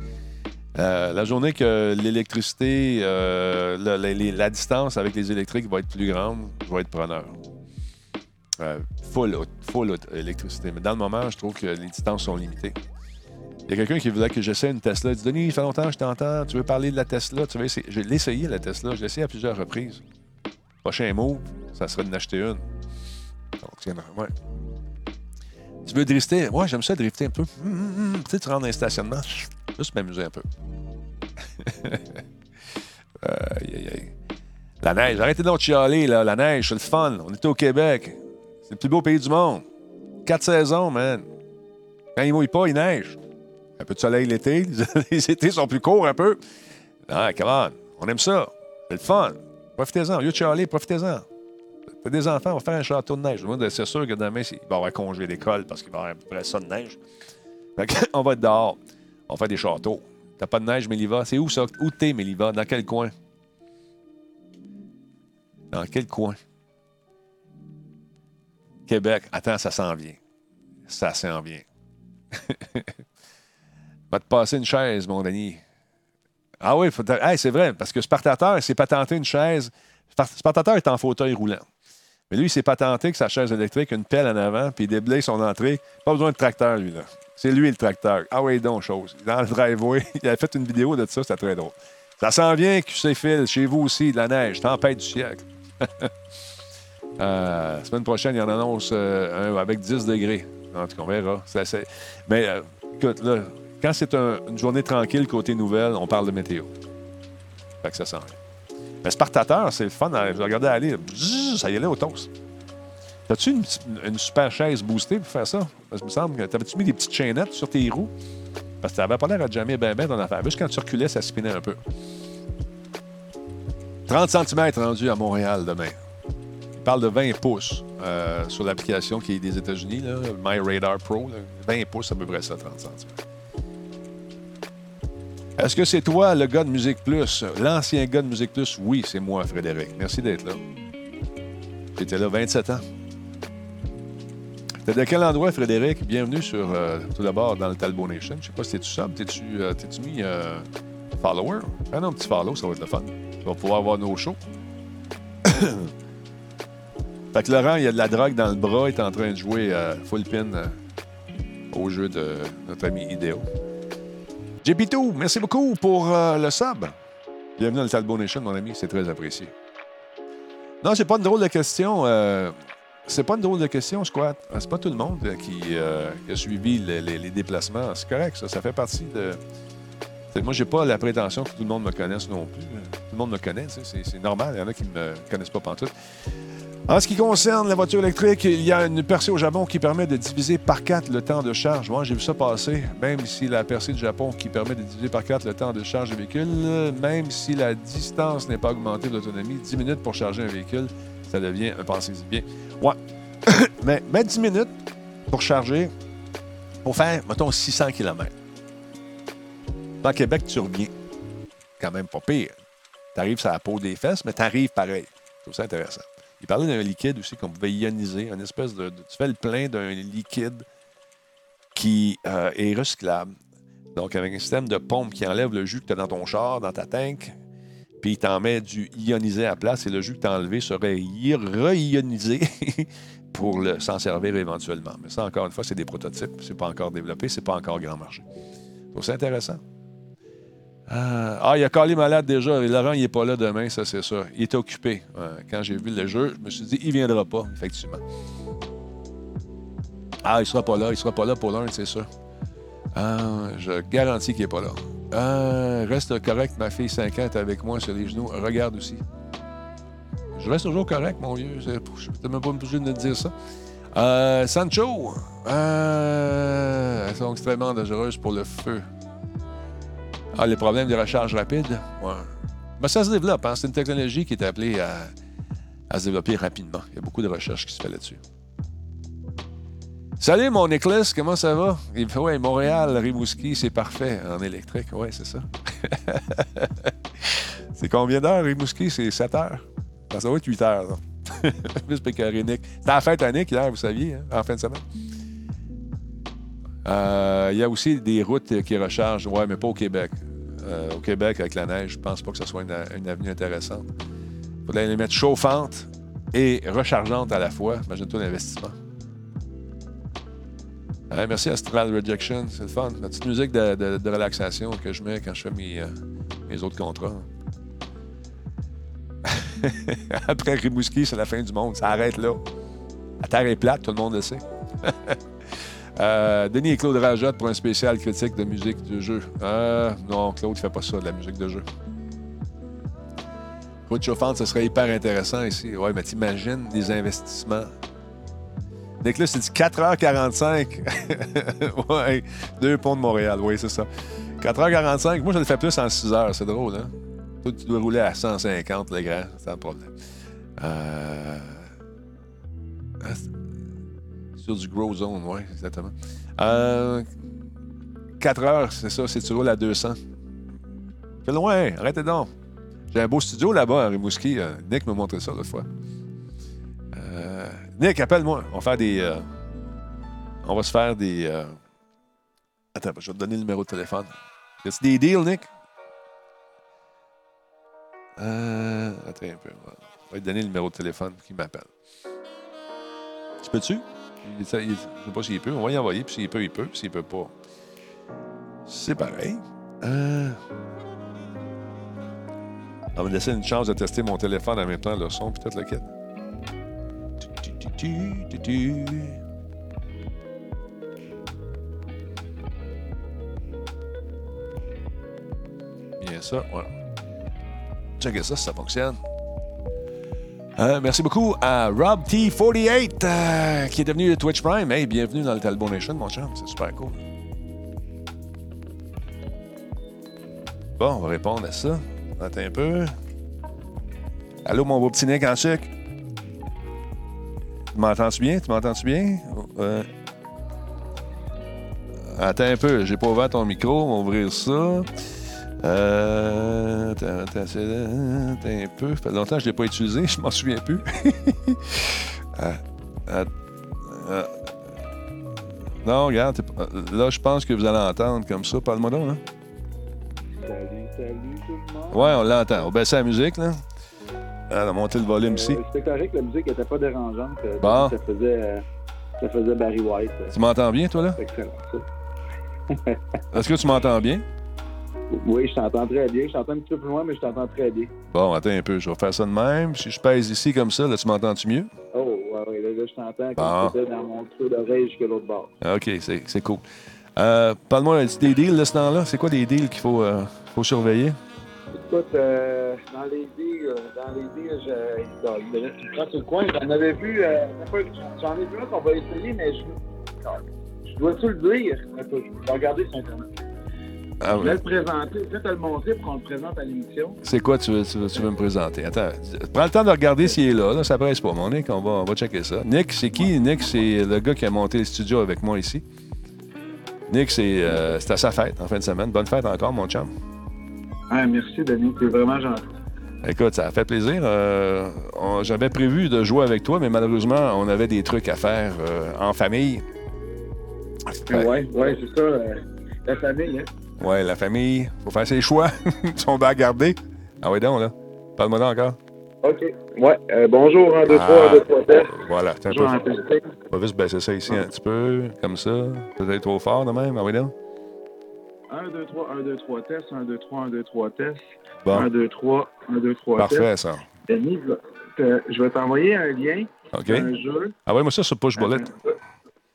Euh, la journée que l'électricité, euh, la, distance avec les électriques va être plus grande, je vais être preneur. Euh, full, full électricité. Mais dans le moment, je trouve que les distances sont limitées. Il y a quelqu'un qui voulait que j'essaie une Tesla. Il dit Denis, il fait longtemps que je t'entends. Tu veux parler de la Tesla? Tu veux Je l'ai essayé, la Tesla. Je l'ai essayé à plusieurs reprises. Prochain mot, ça serait de n'acheter une. Donc, ouais. Tu veux drifter? Ouais, j'aime ça drifter un peu. Hum, hum, hum. Tu sais, tu rentres dans un stationnement. Juste m'amuser un peu. La neige, arrêtez donc de chialer, là. La neige, c'est le fun. On est au Québec. C'est le plus beau pays du monde. Quatre saisons, man. Quand il mouille pas, il neige. Un peu de soleil l'été. Les étés sont plus courts un peu. Ah, come on. On aime ça. C'est le fun. Profitez-en. Au lieu profitez-en. Faites des enfants, on va faire un château de neige. C'est sûr que demain, il va y avoir congé parce qu'il va y avoir un peu ça de neige. on va être dehors. On fait des châteaux. T'as pas de neige, Méliva? C'est où ça? Où t'es, Méliva? Dans quel coin? Dans quel coin? Québec. Attends, ça s'en vient. Ça s'en vient. Va te passer une chaise, mon Denis. Ah oui, c'est vrai, parce que Spartateur, s'est patenté une chaise. Spartateur est en fauteuil roulant. Mais lui, il s'est patenté que sa chaise électrique, une pelle en avant, puis il déblaye son entrée. Pas besoin de tracteur, lui, là. C'est lui le tracteur. Ah oui, donc, chose. Dans le driveway, il a fait une vidéo de ça, c'était très drôle. Ça s'en vient, QC chez vous aussi, de la neige, tempête du siècle. euh, semaine prochaine, il en annonce euh, un avec 10 degrés. En tout cas, on verra. Mais euh, écoute, là, quand c'est une journée tranquille côté nouvelle, on parle de météo. Fait que ça sent Mais Spartateur, c'est le fun. Regardez aller, ça y là au toast. As-tu une, super chaise boostée pour faire ça? Parce que me semble que t'avais-tu mis des petites chaînettes sur tes roues? Parce que ça n'avait pas l'air à jamais bien ben ton affaire. Juste quand tu reculais, ça spinait un peu. 30 cm rendu à Montréal demain. Il parle de 20 pouces euh, sur l'application qui est des États-Unis, My Radar Pro. 20 pouces, à peu près ça, 30 cm. Est-ce que c'est toi, le gars de Musique Plus? L'ancien gars de Musique Plus? Oui, c'est moi, Frédéric. Merci d'être là. J'étais là 27 ans. T'es de quel endroit, Frédéric? Bienvenue sur, euh, tout d'abord, dans le Talbot Nation. Je sais pas si t'es-tu sub, euh, t'es-tu mis euh, follower? Ah un petit follow, ça va être le fun. Tu vas pouvoir voir nos shows. fait que Laurent, il y a de la drogue dans le bras, il est en train de jouer full pin au jeu de notre ami Idéo. JP2, merci beaucoup pour le sub. Bienvenue dans le Talbot Nation, mon ami, c'est très apprécié. Non, c'est pas une drôle de question. C'est pas une drôle de question, Squat. C'est pas tout le monde qui, euh, a suivi les, déplacements. C'est correct, ça. Ça fait partie de. Moi, j'ai pas la prétention que tout le monde me connaisse non plus. Tout le monde me connaît, c'est normal. Il y en a qui me connaissent pas pantoute. En ce qui concerne la voiture électrique, il y a une percée au Japon qui permet de diviser par quatre le temps de charge. Moi, j'ai vu ça passer. Même si la percée du Japon qui permet de diviser par quatre le temps de charge du véhicule, même si la distance n'est pas augmentée d'autonomie, 10 minutes pour charger un véhicule, ça devient un pensée bien. Ouais. Mais mets 10 minutes pour charger, pour faire, mettons, 600 km. Dans Québec, tu reviens. Quand même pas pire. Tu arrives sur la peau des fesses, mais tu arrives pareil. C'est ça intéressant. Il parlait d'un liquide aussi qu'on pouvait ioniser, une espèce de, Tu fais le plein d'un liquide qui euh, est recyclable. Donc, avec un système de pompe qui enlève le jus que tu as dans ton char, dans ta tank, puis il t'en met du ionisé à la place et le jus que tu as enlevé serait re-ionisé pour s'en servir éventuellement. Mais ça, encore une fois, c'est des prototypes. C'est pas encore développé, c'est pas encore grand marché. Donc, c'est intéressant. Euh, ah, il y a Carly malade déjà. Laurent, il n'est pas là demain, ça, c'est ça. Il était occupé. quand j'ai vu le jeu, je me suis dit, il viendra pas, effectivement. Ah, il ne sera pas là. Il ne sera pas là pour l'un, c'est ça. Ah, je garantis qu'il n'est pas là. Euh, reste correct, ma fille 5 ans est avec moi sur les genoux. Regarde aussi. Je reste toujours correct, mon vieux. Je n'ai même pas obligé de dire ça. Euh, Sancho, euh, elles sont extrêmement dangereuses pour le feu. Ah, les problèmes de recharge rapide? Ouais. Ben, ça se développe. Hein? C'est une technologie qui est appelée à, se développer rapidement. Il y a beaucoup de recherches qui se fait là-dessus. Salut, mon Nicholas, comment ça va? Il fait, ouais, Montréal, Rimouski, c'est parfait en électrique. Ouais, c'est ça. c'est combien d'heures, Rimouski? C'est 7 heures? Ça va être 8 heures. Plus pécaré, Nick. C'était la fête à Nick hier, vous saviez, hein, en fin de semaine. Euh, il y a aussi des routes qui rechargent, ouais, mais pas au Québec. Euh, au Québec, avec la neige, je pense pas que ce soit une, avenue intéressante. Il faudrait les mettre chauffantes et rechargeantes à la fois. Imagine-toi l'investissement. merci Astral Rejection, c'est le fun. La petite musique de, relaxation que je mets quand je fais mes, euh, mes autres contrats. Après Rimouski, c'est la fin du monde. Ça arrête là. La Terre est plate, tout le monde le sait. Euh, Denis et Claude rajotent pour un spécial critique de musique de jeu. Euh, non, Claude ne fait pas ça, de la musique de jeu. Route chauffante, ce serait hyper intéressant ici. Ouais, mais t'imagines des investissements. là, c'est dit 4h45. ouais, deux ponts de Montréal. Oui, c'est ça. 4h45. Moi, je le fais plus en 6 h C'est drôle, hein? Toi, tu dois rouler à 150, le grand. C'est un problème. Euh... Sur du Grow Zone, oui, exactement. Euh... 4 heures, c'est ça, c'est tu à 200. C'est loin, arrêtez donc. J'ai un beau studio là-bas à Rimouski. Euh, Nick m'a montré ça l'autre fois. Euh... Nick, appelle-moi. On va faire des. Euh, on va se faire des. Euh, attends, je vais te donner le numéro de téléphone. Y a des deals, Nick? Euh, attends un peu. On va lui donner le numéro de téléphone qui m'appelle. Tu peux-tu? Je ne sais pas s'il peut. On va y envoyer, puis s'il peut, il peut. S'il peut pas, c'est pareil. Euh... On va me laisser une chance de tester mon téléphone en même temps, le son, peut-être le kit. Bien ça, voilà. Checkez ça, ça fonctionne. Euh, merci beaucoup à Rob T48 euh, qui est devenu Twitch Prime. Hey, bienvenue dans le Talbot Nation, mon chum. C'est super cool. Bon, on va répondre à ça. Attends un peu. Allô, mon beau petit Nick en sucre. Tu m'entends-tu bien? Tu m'entends-tu bien? Euh... Attends un peu, j'ai pas ouvert ton micro. On va ouvrir ça. Euh. Attends, un peu. Ça fait longtemps que je ne l'ai pas utilisé, je m'en souviens plus. Ah, ah, ah. Non, regarde, là, je pense que vous allez entendre comme ça. Parle-moi donc, hein? Salut, salut tout le monde. Ouais, on l'entend. On baisse la musique, là. On a monté le volume ici. Euh, C'était correct, la musique n'était pas dérangeante. Euh, bon. Ça faisait, euh, ça faisait Barry White. Tu m'entends bien, toi, là? Excellent, ça. Est-ce que tu m'entends bien? Oui, je t'entends très bien. Je t'entends un petit peu plus loin, mais je t'entends très bien. Bon, attends un peu. Je vais faire ça de même. Si je pèse ici comme ça, là, tu m'entends-tu mieux? Oh, ouais, ouais. Là, là je t'entends comme bon. dans mon creux d'oreille jusqu'à l'autre bord. OK, c'est cool. Euh, Parle-moi des deals de ce temps-là. C'est quoi des deals qu'il faut, euh, faut surveiller? Écoute, euh, dans les deals, euh, dans les deals, je, tu prends sur le coin. J'en avais vu, j'en ai vu un qu'on va essayer, mais je, je dois-tu le dire? Je vais regarder sur Internet. Ah je vais le présenter. Je vais te le montrer pour qu'on le présente à l'émission. C'est quoi tu veux, tu, veux, me présenter? Attends, prends le temps de regarder s'il est là. là ça presse pas, mon Nick. On va, on va checker ça. Nick, c'est qui? Nick, c'est le gars qui a monté le studio avec moi ici. Nick, c'est euh, à sa fête en fin de semaine. Bonne fête encore, mon chum. Ah, merci, Denis. C'est vraiment gentil. Écoute, ça a fait plaisir. Euh, j'avais prévu de jouer avec toi, mais malheureusement, on avait des trucs à faire euh, en famille. Oui, ouais, c'est ça. la famille, hein? Ouais, la famille, faut faire ses choix. Ils sont bien à garder. Ah oui, donc, là. Parle-moi donc encore. OK. Ouais. Euh, bonjour, 1, 2, 3, 1, 2, 3, test. Voilà. C'est un peu. On va juste baisser ça ici un petit peu, comme ça. Peut-être trop fort, de même. Ah oui, donc. 1, 2, 3, 1, 2, 3, test. 1, 2, 3, 1, 2, 3, test. Bon. 1, 2, 3, 1, 2, 3, test. Parfait, ça. Denis, je vais t'envoyer un lien. OK. Un jeu. Ah oui, moi, ça, sur Push Bullet.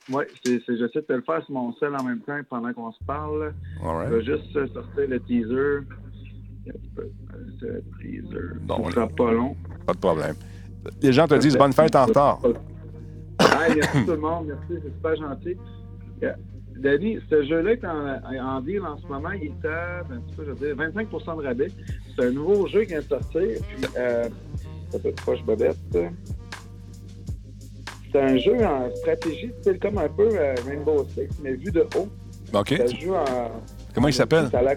Oui, j'essaie de te le faire sur mon sel en même temps pendant qu'on se parle. Right. Je vais juste sortir le teaser. Le teaser. Bon, ça pas long. Pas de problème. Les gens te disent bonne fête en retard. merci tout le monde. Merci, c'est super gentil. Danny, ce jeu-là est en, en, deal en ce moment. Il est à ben, je veux dire, 25 de rabais. C'est un nouveau jeu qui vient de sortir. Puis, euh, ça peut être proche bobette. C'est un jeu en stratégie, c'est comme un peu euh, Rainbow Six, mais vu de haut. OK. En. Comment il s'appelle? Ça la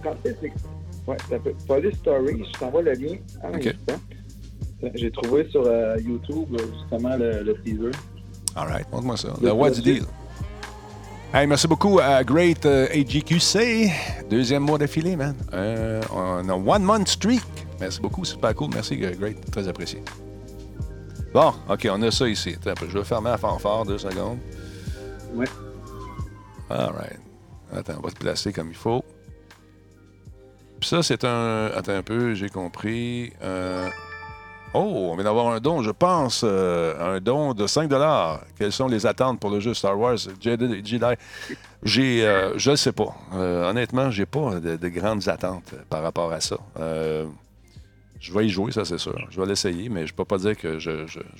Ouais, ça s'appelle Police Story. Je t'envoie le lien. OK. J'ai trouvé sur euh, YouTube justement le, le teaser. All right, montre-moi ça. Le What's the Deal? Hey, merci beaucoup à Great AGQC. Deuxième mois d'affilée, man. Euh, on a one month streak. Merci beaucoup, c'est super cool. Merci, Great. Très apprécié. Bon, OK, on a ça ici. Attends, je vais fermer la fanfare deux secondes. Oui. All right. Attends, on va te placer comme il faut. Puis ça, c'est un. Attends un peu, j'ai compris. Euh... Oh, on vient d'avoir un don, je pense, euh, un don de 5 Quelles sont les attentes pour le jeu Star Wars Jedi? J'ai, euh, je ne sais pas. Honnêtement, j'ai pas de, grandes attentes par rapport à ça. Je vais y jouer, ça c'est sûr. Je vais l'essayer, mais je peux pas dire que je,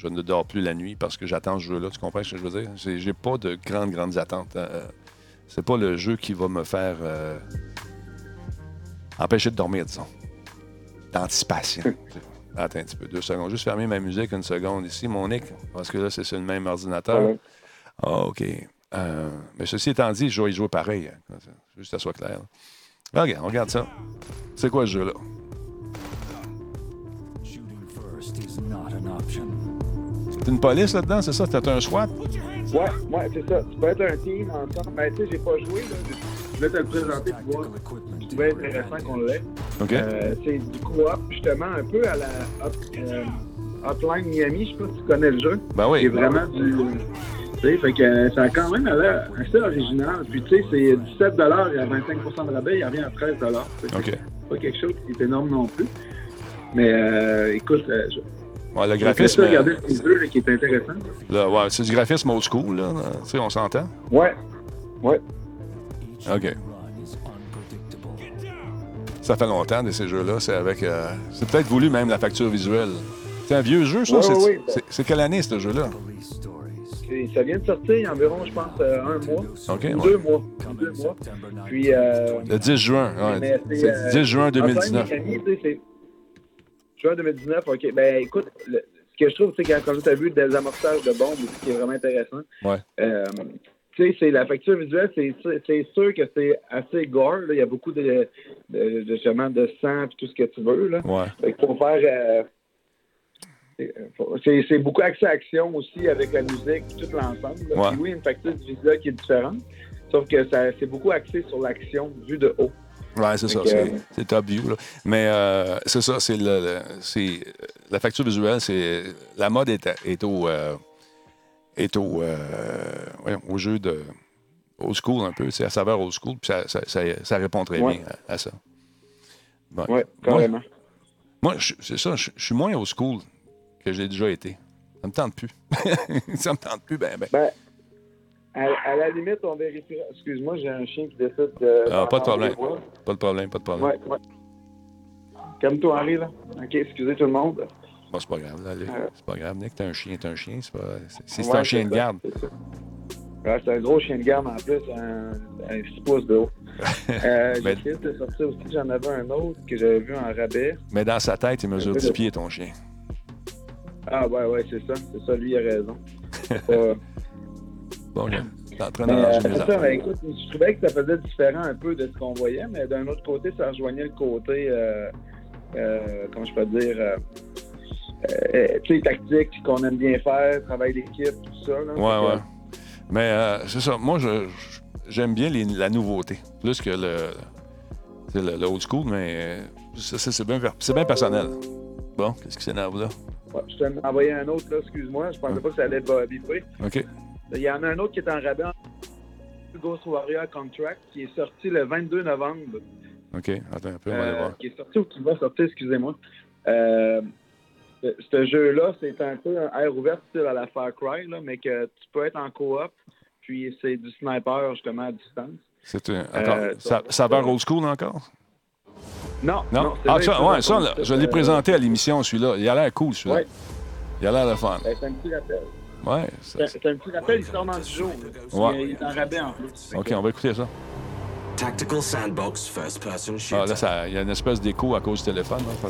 ne dors plus la nuit parce que j'attends ce jeu-là. Tu comprends ce que je veux dire? J'ai pas de grandes, grandes attentes. c'est pas le jeu qui va me faire empêcher de dormir, disons. D'anticipation. Attends un petit peu, deux secondes. Juste fermer ma musique une seconde ici, mon Nick, parce que là, c'est sur le même ordinateur. Ah, OK. Euh, mais ceci étant dit, je vais y jouer pareil. Hein, juste que ça soit clair. OK, on regarde ça. C'est quoi ce jeu-là? C'est une police là-dedans, c'est ça? T'as un SWAT? Ouais, ouais, c'est ça. Tu peux être un team ensemble. Mais ben, tu sais, j'ai pas joué. Là. Je vais te le présenter pour voir. Je trouvais intéressant qu'on l'ait. OK. Euh, c'est du coop, justement, un peu à la euh, Hotline Miami. Je sais pas si tu connais le jeu. Ben oui. C'est vraiment du. Tu sais, fait que euh, ça a quand même l'air assez original. Puis, tu sais, c'est 17 à 25 de rabais. Il revient à 13 OK. Pas quelque chose qui est énorme non plus. Mais, euh, écoute, je, Ouais, le graphisme. regarder le là, qui est intéressant. Là, ouais, c'est du graphisme old school, là. Tu sais, on s'entend? Ouais. Ouais. OK. Ça fait longtemps de ces jeux-là. C'est avec. Euh, c'est peut-être voulu même la facture visuelle. C'est un vieux jeu, ça? Ouais, c'est, ouais, c'est, quelle année, ce jeu-là? Ça vient de sortir il y a environ, je pense, euh, un mois. OK. Deux mois. Deux mois. Puis. Euh, le 10 juin. Ouais, c'est, le 10 juin 2019. Juin 2019, OK. Ben, écoute, ce que je trouve, c'est quand, quand tu as vu des amorçages de bombes, ce qui est vraiment intéressant. Ouais. Euh, tu sais, c'est la facture visuelle, c'est sûr que c'est assez gore. Il y a beaucoup de, de, de, de sang et tout ce que tu veux. Là. Ouais. pour faire. Euh, c'est beaucoup accès à action aussi avec la musique tout l'ensemble. Ouais. Oui, une facture visuelle qui est différente. Sauf que c'est beaucoup axé sur l'action vue de haut. Oui, c'est ça. C'est top view. Là. Mais euh, c'est ça, c'est le, la facture visuelle, c'est. La mode est, est au. Euh, est au, euh, au jeu de. Old school un peu, c'est à saveur old school, puis ça, ça, ça, répond très bien à, ça. oui, carrément. Moi, c'est ça, je, suis moins old school que j'ai déjà été. Ça me tente plus. ça me tente plus, ben, ben. ben à, la limite, on vérifiera. Excuse-moi, j'ai un chien qui décide de. Ah, pas de problème. Pas de problème, pas de problème. Ouais, ouais. Calme-toi, Henri, là. OK, excusez tout le monde. Bon, c'est pas grave, là. Euh... C'est pas grave. Nick, t'as un chien, t'as un chien. C'est pas... C'est un chien de garde. C'est un gros chien de garde en plus, un, un 6 pouces de haut. euh, Mais... J'ai essayé de sortir aussi, j'en avais un autre que j'avais vu en rabais. Mais dans sa tête, il mesure 10 pieds, ton chien. Ah, ouais, ouais, c'est ça. C'est ça, lui, il a raison. Bon, là, t'es en train de euh, ça, mais écoute, je trouvais que ça faisait différent un peu de ce qu'on voyait, mais d'un autre côté, ça rejoignait le côté, euh, euh, comment je peux dire, euh, euh, tu sais, tactique qu'on aime bien faire, travail d'équipe, tout ça. Là, ouais, ouais. Mais euh, c'est ça, moi, je, j'aime bien les, la nouveauté, plus que le, le, le old school, mais c'est, bien, c'est bien personnel. Bon, qu'est-ce qui s'énerve là? Ouais, je t'ai envoyé un autre, là, excuse-moi. Je pensais pas que ça allait biffer. OK. Il y en a un autre qui est en rabais, Ghost Warrior Contract, qui est sorti le 22 novembre. OK, attends un peu, on va aller euh, voir. Qui est sorti ou qui va sortir, excusez-moi. Euh, ce jeu-là, c'est un peu un air ouvert style à la Far Cry, là, mais que tu peux être en coop. puis c'est du sniper justement à distance. C'est un, encore, Euh, ça, ça- saveur old school encore? Non, Non? ah, vrai, ça, ouais, ça, là, je l'ai présenté à l'émission, celui-là. Il a l'air cool, celui-là. Ouais. Il a l'air le fun. ben, C'est un petit rappel. Ouais. C'est ça- c'est un petit rappel, il sort dans 10 jours. Ouais. Il est en rabais en plus. OK, on va écouter ça. Tactical sandbox first person shooter. Ah, là, ça- il y a une espèce d'écho à cause du téléphone. hein.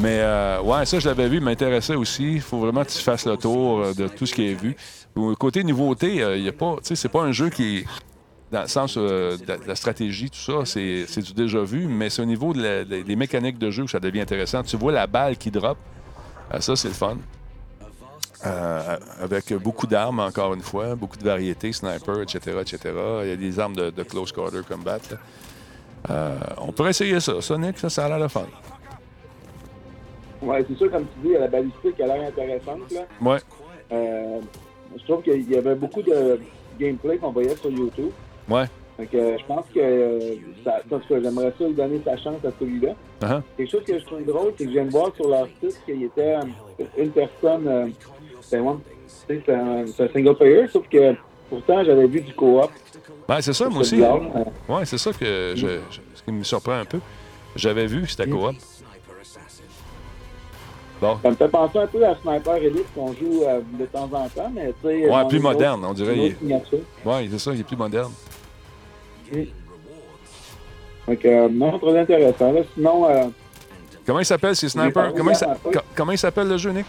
Mais ouais, ouais, ça, je l'avais vu, il m'intéressait aussi. Il faut vraiment que tu fasses le tour euh, de tout ce qui est vu. Côté nouveauté, euh, il y a pas, c'est pas un jeu qui est dans le sens euh, de, la, de la stratégie, tout ça, c'est du déjà vu, mais c'est au niveau de des mécaniques de jeu que ça devient intéressant. Tu vois la balle qui drop, Euh, ça, c'est le fun. Euh, avec beaucoup d'armes, encore une fois, beaucoup de variétés, sniper, etc., etc. Il y a des armes de, de close quarter combat. Euh, on pourrait essayer ça. Sonic, ça, ça a l'air le fun. Ouais, c'est sûr, comme tu dis, la balistique a l'air intéressante. Là. Ouais. Euh, je trouve qu'il y avait beaucoup de gameplay qu'on voyait sur YouTube. Ouais. Euh, je pense que euh, ça, parce que j'aimerais ça lui donner sa chance à celui-là. Uh-huh. Quelque chose que je trouve drôle, c'est que je viens de voir sur leur site qu'il était une personne. Euh, tu sais, c'est un, single player, sauf que pourtant j'avais vu du co-op. Ouais, c'est ça, moi aussi. bizarre, euh, Ouais, c'est ça que je, je- ce qui me surprend un peu. J'avais vu que c'était coop. Bon. Ça me fait penser un peu à Sniper Elite qu'on joue euh, de temps en temps, mais tu sais. Ouais, dans plus autre- moderne, on dirait. il Ouais, c'est ça, il est plus moderne. Donc, euh, non, très intéressant. Là. Sinon, euh, Comment il s'appelle, c'est Sniper? Il, comment il s'appelle le jeu, Nick?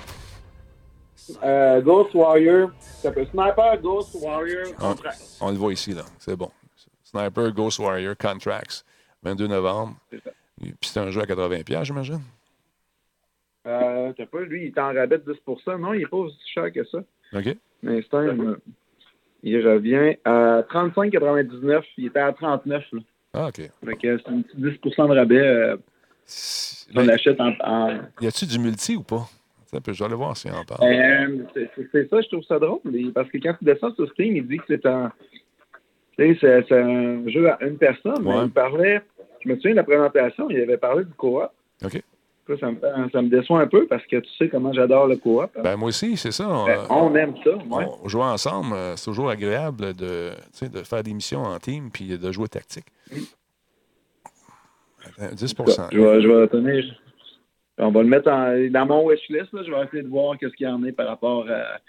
Euh, Ghost Warrior, ça Sniper Ghost Warrior Ah. Contract. On le voit ici, là. C'est bon. Sniper Ghost Warrior Contracts, 22 novembre. C'est ça. Et Puis c'est un jeu à 80$, piastres, j'imagine. Euh, t'as pas, lui, il est en rabais de 10% Non, il est pas aussi cher que ça. OK. Mais c'est un. euh, il revient à 35,99. Il était à 39. Là. Ah, OK. Fait que c'est un petit 10% de rabais. Euh, si on l'achète en. en- y a-tu du multi ou pas? Je vais aller voir si on en parle. Euh, c'est- ça, je trouve ça drôle. Parce que quand tu descends sur Steam, il dit que c'est un. Tu sais, c'est un jeu à une personne. Mais Ouais. il parlait. Je me souviens de la présentation, il avait parlé du coop. OK. Ça, me, ça me déçoit un peu parce que tu sais comment j'adore le coop. Ben, moi aussi, c'est ça. On, Euh, on aime ça, ouais. on joue ensemble. euh, C'est toujours agréable de, de faire des missions en team puis de jouer tactique. Euh, 10 Je vais, je vais tenir. On va le mettre en- dans mon wishlist. Là. Je vais essayer de voir qu'est-ce qu'il y en a par rapport à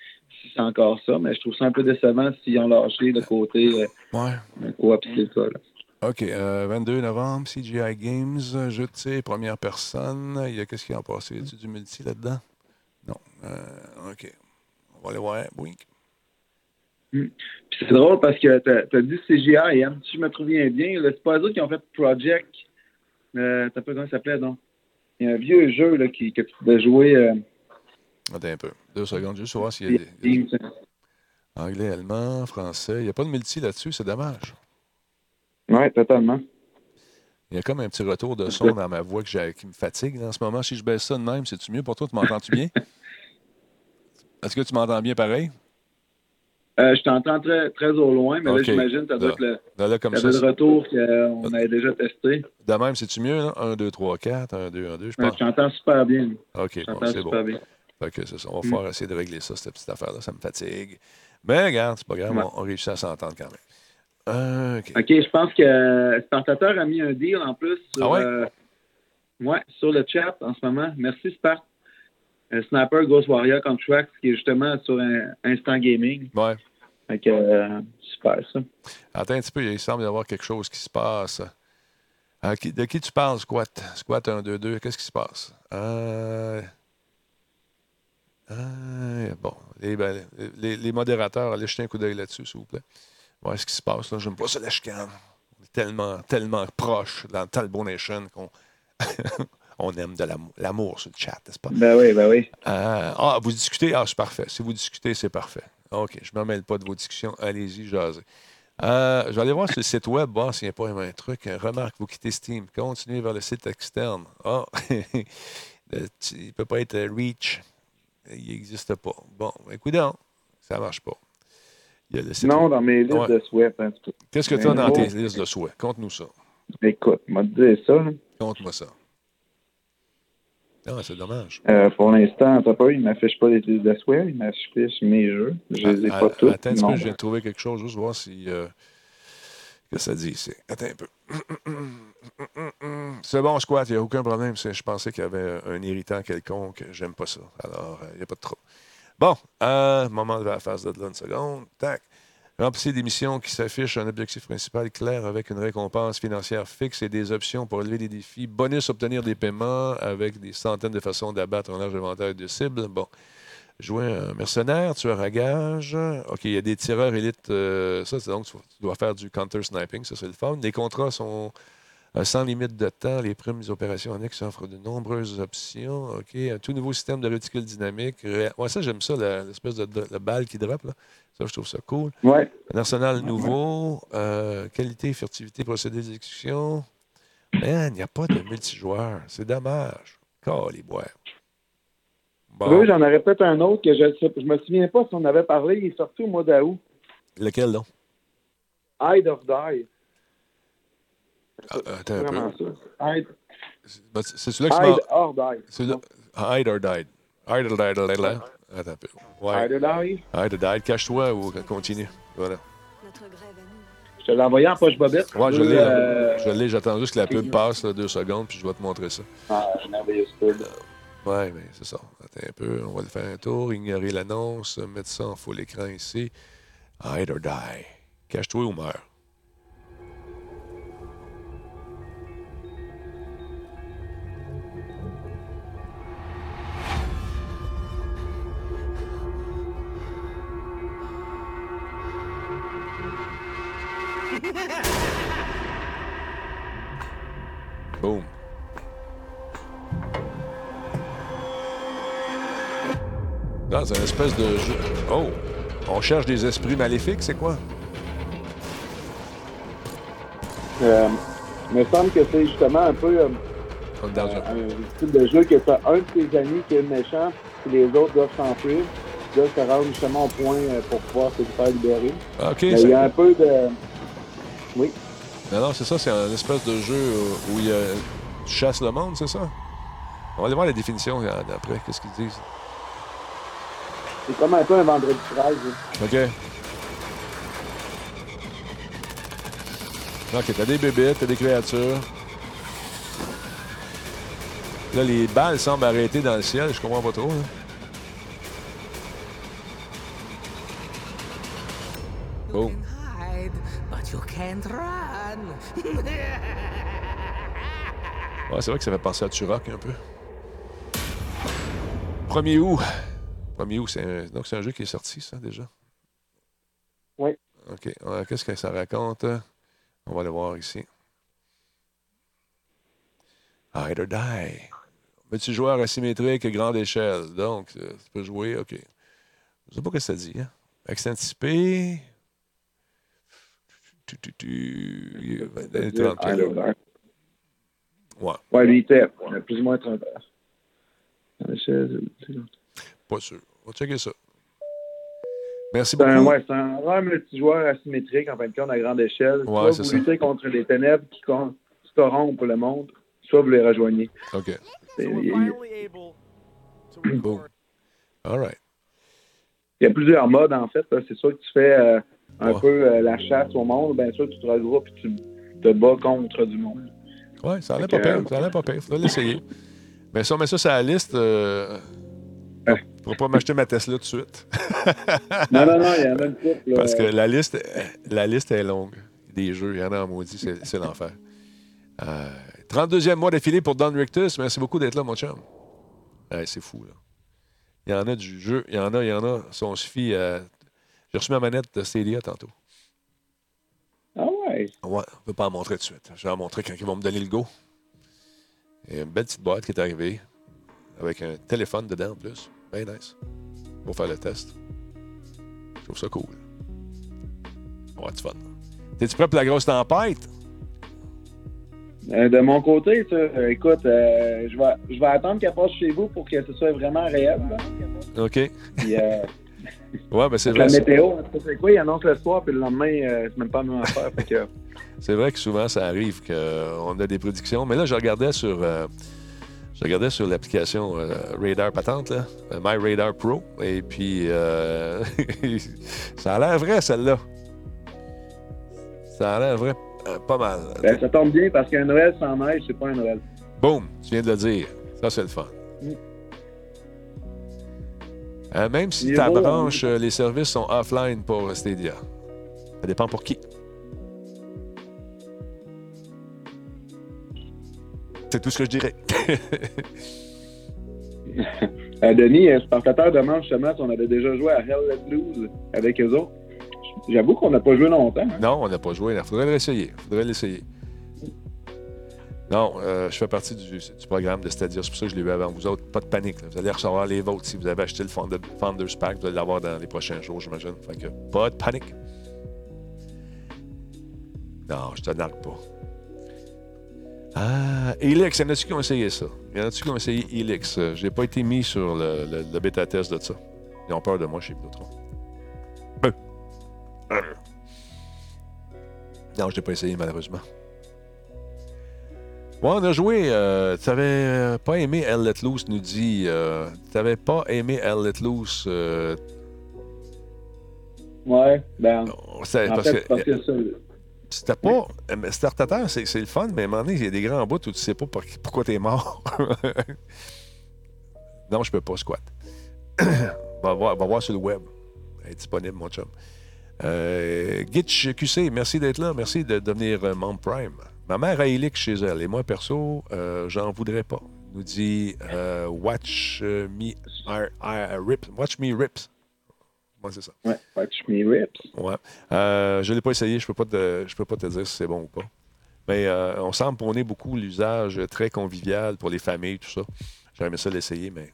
si c'est encore ça. Mais je trouve ça un peu décevant s'ils ont lâché le côté Ouais. euh, coop, c'est ça. là. OK. euh, 22 novembre, CGI Games, euh, jeu de tir, première personne. Il y a qu'est-ce qui en passé? Y a du multi là-dedans? Non. Euh, OK. On va aller voir. Wink. Puis c'est drôle parce que tu as, dit CGI. Hein? Si je me souviens bien, c'est pas eux qui ont fait Project. Euh, T'as pas comment ça s'appelait, non? Il y a un vieux jeu là, qui, que tu pouvais jouer. Euh, Attends un peu. Deux secondes, juste pour voir s'il y a des, anglais, allemand, français. Il n'y a pas de multi là-dessus, c'est dommage. Ouais, totalement. Il y a comme un petit retour de son dans ma voix que qui me fatigue en ce moment. Si je baisse ça de même, c'est-tu mieux pour toi? Tu m'entends-tu bien? Est-ce que tu m'entends bien pareil? Euh, je t'entends très, très au loin, mais là, j'imagine que tu as Là. le, Là, là, comme t'avais ça. le retour qu'on avait déjà testé. De même, c'est-tu mieux? Là? 1, 2, 3, 4, 1, 2, 1, 2, je pense. je t'entends super bien. OK, bon, c'est bon. bien. OK, c'est ça. On va pouvoir essayer de régler ça, cette petite affaire-là. Ça me fatigue. Mais regarde, c'est pas grave, Ouais. on, on réussit à s'entendre quand même. Euh, OK. OK, je pense que euh, Spartateur a mis un deal en plus sur, Ah ouais? euh, ouais, sur le chat en ce moment. Merci, Spart. Euh, Sniper Ghost Warrior Contract, qui est justement sur un Instant Gaming. Ouais. Fait que, euh, super, ça. Attends un petit peu, il semble y avoir quelque chose qui se passe. Euh, qui- de qui tu parles, Squat? Squat 1, 2, 2, qu'est-ce qui se passe? Euh... bon, les, ben, les- les modérateurs, allez jeter un coup d'œil là-dessus, s'il vous plaît. Voir ce qui se passe. Là. J'aime pas ça, la chicane. On est tellement, tellement proche dans Talbot Nation qu'on on aime de l'amour, l'amour sur le chat, n'est-ce pas? Ben oui, ben oui. Euh, ah, vous discutez? Ah, c'est parfait. Si vous discutez, c'est parfait. OK, je ne me mêle pas de vos discussions. Allez-y, jasez. Euh, je vais aller voir sur le site web, voir s'il n'y a pas un truc. Remarque, vous quittez Steam. Continuez vers le site externe. Ah, tu- il ne peut pas être euh, Reach. Il n'existe pas. Bon, écoute, ça ne marche pas. Il y a le site Non, dans mes listes Ouais. de souhaits, en tout cas. Qu'est-ce que tu as dans Oh. tes listes de souhaits? Conte-nous ça. Écoute, m'a dit ça. Conte-moi ça. Ah, c'est dommage. Euh, pour l'instant, t'as pas, il m'affiche pas les listes de il m'affiche mes jeux. Je les ai Ah, pas ah, tous. Attends un petit non. peu, je viens de trouver quelque chose, juste voir si. euh, que ça dit ici. Attends un peu. C'est bon, squat, il n'y a aucun problème. C'est- Je pensais qu'il y avait un irritant quelconque. J'aime pas ça. Alors, euh, il n'y a pas de trop. Bon, euh, moment de la phase de là, une seconde. Tac. Remplissez des missions qui s'affichent un objectif principal clair avec une récompense financière fixe et des options pour relever des défis. Bonus, obtenir des paiements avec des centaines de façons d'abattre un large éventail de cibles. Bon. Jouer un mercenaire, tueur à gage. OK, il y a des tireurs élites. euh, ça, c'est donc, tu dois faire du counter-sniping. Ça, c'est le fun. Les contrats sont sans limite de temps. Les primes des opérations annexes offrent de nombreuses options. OK, un tout nouveau système de réticule dynamique. Ouais, ça, j'aime ça, l'espèce de, de- la balle qui drop. Là. Ça, je trouve ça cool. Ouais. Un arsenal nouveau. euh, qualité, furtivité, procédé d'exécution. Man, il n'y a pas de multijoueur. C'est dommage. les bois. Bon. Oui, j'en aurais peut-être un autre que je je me souviens pas si on avait parlé. Il est sorti au mois d'août. Lequel, donc? Hide or Die. Ah, attends un peu. Hide, Ben, C'est celui-là qui hide se or Die. Hide or died. Hide or died. Attends un peu. Ouais. Hide or Die? Hide or died. Cache-toi ou continue. Voilà. Je te l'ai envoyé en poche bobette. Ouais, je Euh, l'ai. là. Je l'ai. J'attends juste que la pub passe, là, deux secondes, puis je vais te montrer ça. Ah, merveilleuse pub. Ouais, mais c'est ça. Attends un peu. On va le faire un tour. Ignorer l'annonce. Mettre ça en full écran ici. Hide or die. Cache-toi ou meurs. Espèce de jeu. Oh! On cherche des esprits maléfiques, c'est quoi? Euh, il me semble que c'est justement un peu euh, un- un style de jeu que tu un de tes amis qui est méchant, puis les autres doivent s'enfuir. Ils doivent se rendre justement au point euh, pour pouvoir se faire libérer. Ah, OK. Mais il y a un peu de. Oui. Non, non, c'est ça. C'est un espèce de jeu euh, où il y a... tu chasses le monde, c'est ça? On va aller voir la définition euh, d'après. Qu'est-ce qu'ils disent? C'est comme un peu un vendredi 13. là. OK. OK, t'as des bébés, t'as des créatures. Là, les balles semblent arrêter dans le ciel. Je comprends pas trop. hein. You Oh. can hide, but you can't run. Ouais, c'est vrai que ça fait penser à Turok un peu. 1er août. 1er août, c'est un... donc c'est un jeu qui est sorti, ça, déjà? Oui. OK. Qu'est-ce que ça raconte? On va le voir ici. Hide or die. Multijoueur asymétrique et grande échelle? Donc, euh, tu peux jouer, OK. Je sais pas ce que ça dit. Hein? Accent anticipé. Tu, tu, tu. Il va donner 30 là, là. Ouais, Ouais, lui, il était plus ou moins 30 heures. Pas sûr. Va checker ça. Merci C'est un, beaucoup. ouais, c'est un rare multijoueur asymétrique, en fin de compte, à grande échelle. Ouais, soit vous ça. luttez contre les ténèbres qui qui corrompent le monde, soit vous les rejoignez. OK. Record. All right. il y a plusieurs modes, en fait. C'est sûr que tu fais euh, un peu euh, la chasse au monde, bien sûr, tu te regroupes et tu te bats contre du monde. Ouais, ça allait pas pire. Ça allait pas pire. Faudrait l'essayer. Mais si on met ça sur la liste, euh, Je pourrais pas m'acheter ma Tesla tout de suite. Non, non, non, il y en a une couple. Parce que la liste, la liste est longue. Des jeux, il y en a en maudit, c'est c'est l'enfer. Euh, 32e mois d'affilée pour Don Rictus. Merci beaucoup d'être là, mon chum. Ouais, c'est fou, là. Il y en a du jeu. Il y en a, il y en a. Si on se fie à... J'ai reçu ma manette de Stadia tantôt. Ah ouais? Ouais, on peut pas en montrer tout de suite. Je vais en montrer quand ils vont me donner le go. Il y a une belle petite boîte qui est arrivée avec un téléphone dedans en plus. Bien nice. Pour faire le test. Je trouve ça cool. On va du fun. T'es-tu prêt pour la grosse tempête? Euh, de mon côté, ça, euh, écoute, euh, je vais, je vais attendre qu'elle passe chez vous pour que ce soit vraiment réel. là. OK. Puis, euh, Ouais, ben c'est la vrai. météo, tout cas, c'est quoi? Il annonce le soir, puis le lendemain, c'est même pas la même affaire. Que, C'est vrai que souvent ça arrive qu'on a des prédictions. Mais là, je regardais sur. Je regardais sur l'application euh, Radar Patente, là, euh, My Radar Pro, et puis euh, ça a l'air vrai, celle-là. Ça a l'air vrai, euh, pas mal. Ben, ça tombe bien parce qu'un Noël sans neige, c'est pas un Noël. Boum, tu viens de le dire. Ça, c'est le fun. Mm. Même si ta branche, les services sont offline pour Stadia. Ça dépend pour qui. C'est tout ce que je dirais. Euh, Denis, euh, spectateur demande justement si on avait déjà joué à Hell Let Loose avec eux autres. J'avoue qu'on n'a pas joué longtemps. hein. non, on n'a pas joué. Il faudrait l'essayer. faudrait l'essayer. Non, euh, je fais partie du, du programme de Stadia. C'est pour ça que je l'ai eu avant vous autres. Pas de panique. là. Vous allez recevoir les vôtres. Si vous avez acheté le Founder- Founders Pack, vous allez l'avoir dans les prochains jours, j'imagine. Fait que pas de panique. Non, je te nargue pas. Ah, Helix, il y en a-tu qui ont essayé ça? Il y en a-tu qui ont essayé Helix? Euh, J'ai pas été mis sur le, le- le bêta test de ça. Ils ont peur de moi chez Vidéotron. Euh. Euh. Non, je l'ai pas essayé malheureusement. Ouais, on a joué. euh, tu n'avais pas aimé Elle Let Loose, nous dit. Euh, tu n'avais pas aimé Elle Let Loose. euh, Ouais, ben, c'est en parce fait, que parce que ça, c'était pas. Startateur, c'est le fun, mais à un moment donné, il y a des grands bouts où tu sais pas pour- pourquoi tu es mort. non, je peux pas squat. va, voir, va voir sur le web. Elle est disponible, mon chum. Euh, Gitch QC, merci d'être là. Merci de devenir euh, membre Prime. Ma mère a Helix chez elle et moi, perso, euh, j'en voudrais pas. Nous dit euh, Watch me rip. Watch me rips. Moi, c'est ça. ouais, Watch Me Rips. Ouais. Euh, je ne l'ai pas essayé, je peux pas te, je peux pas te dire si c'est bon ou pas. Mais euh, on semble prôner beaucoup l'usage très convivial pour les familles, tout ça. J'aurais aimé ça l'essayer, mais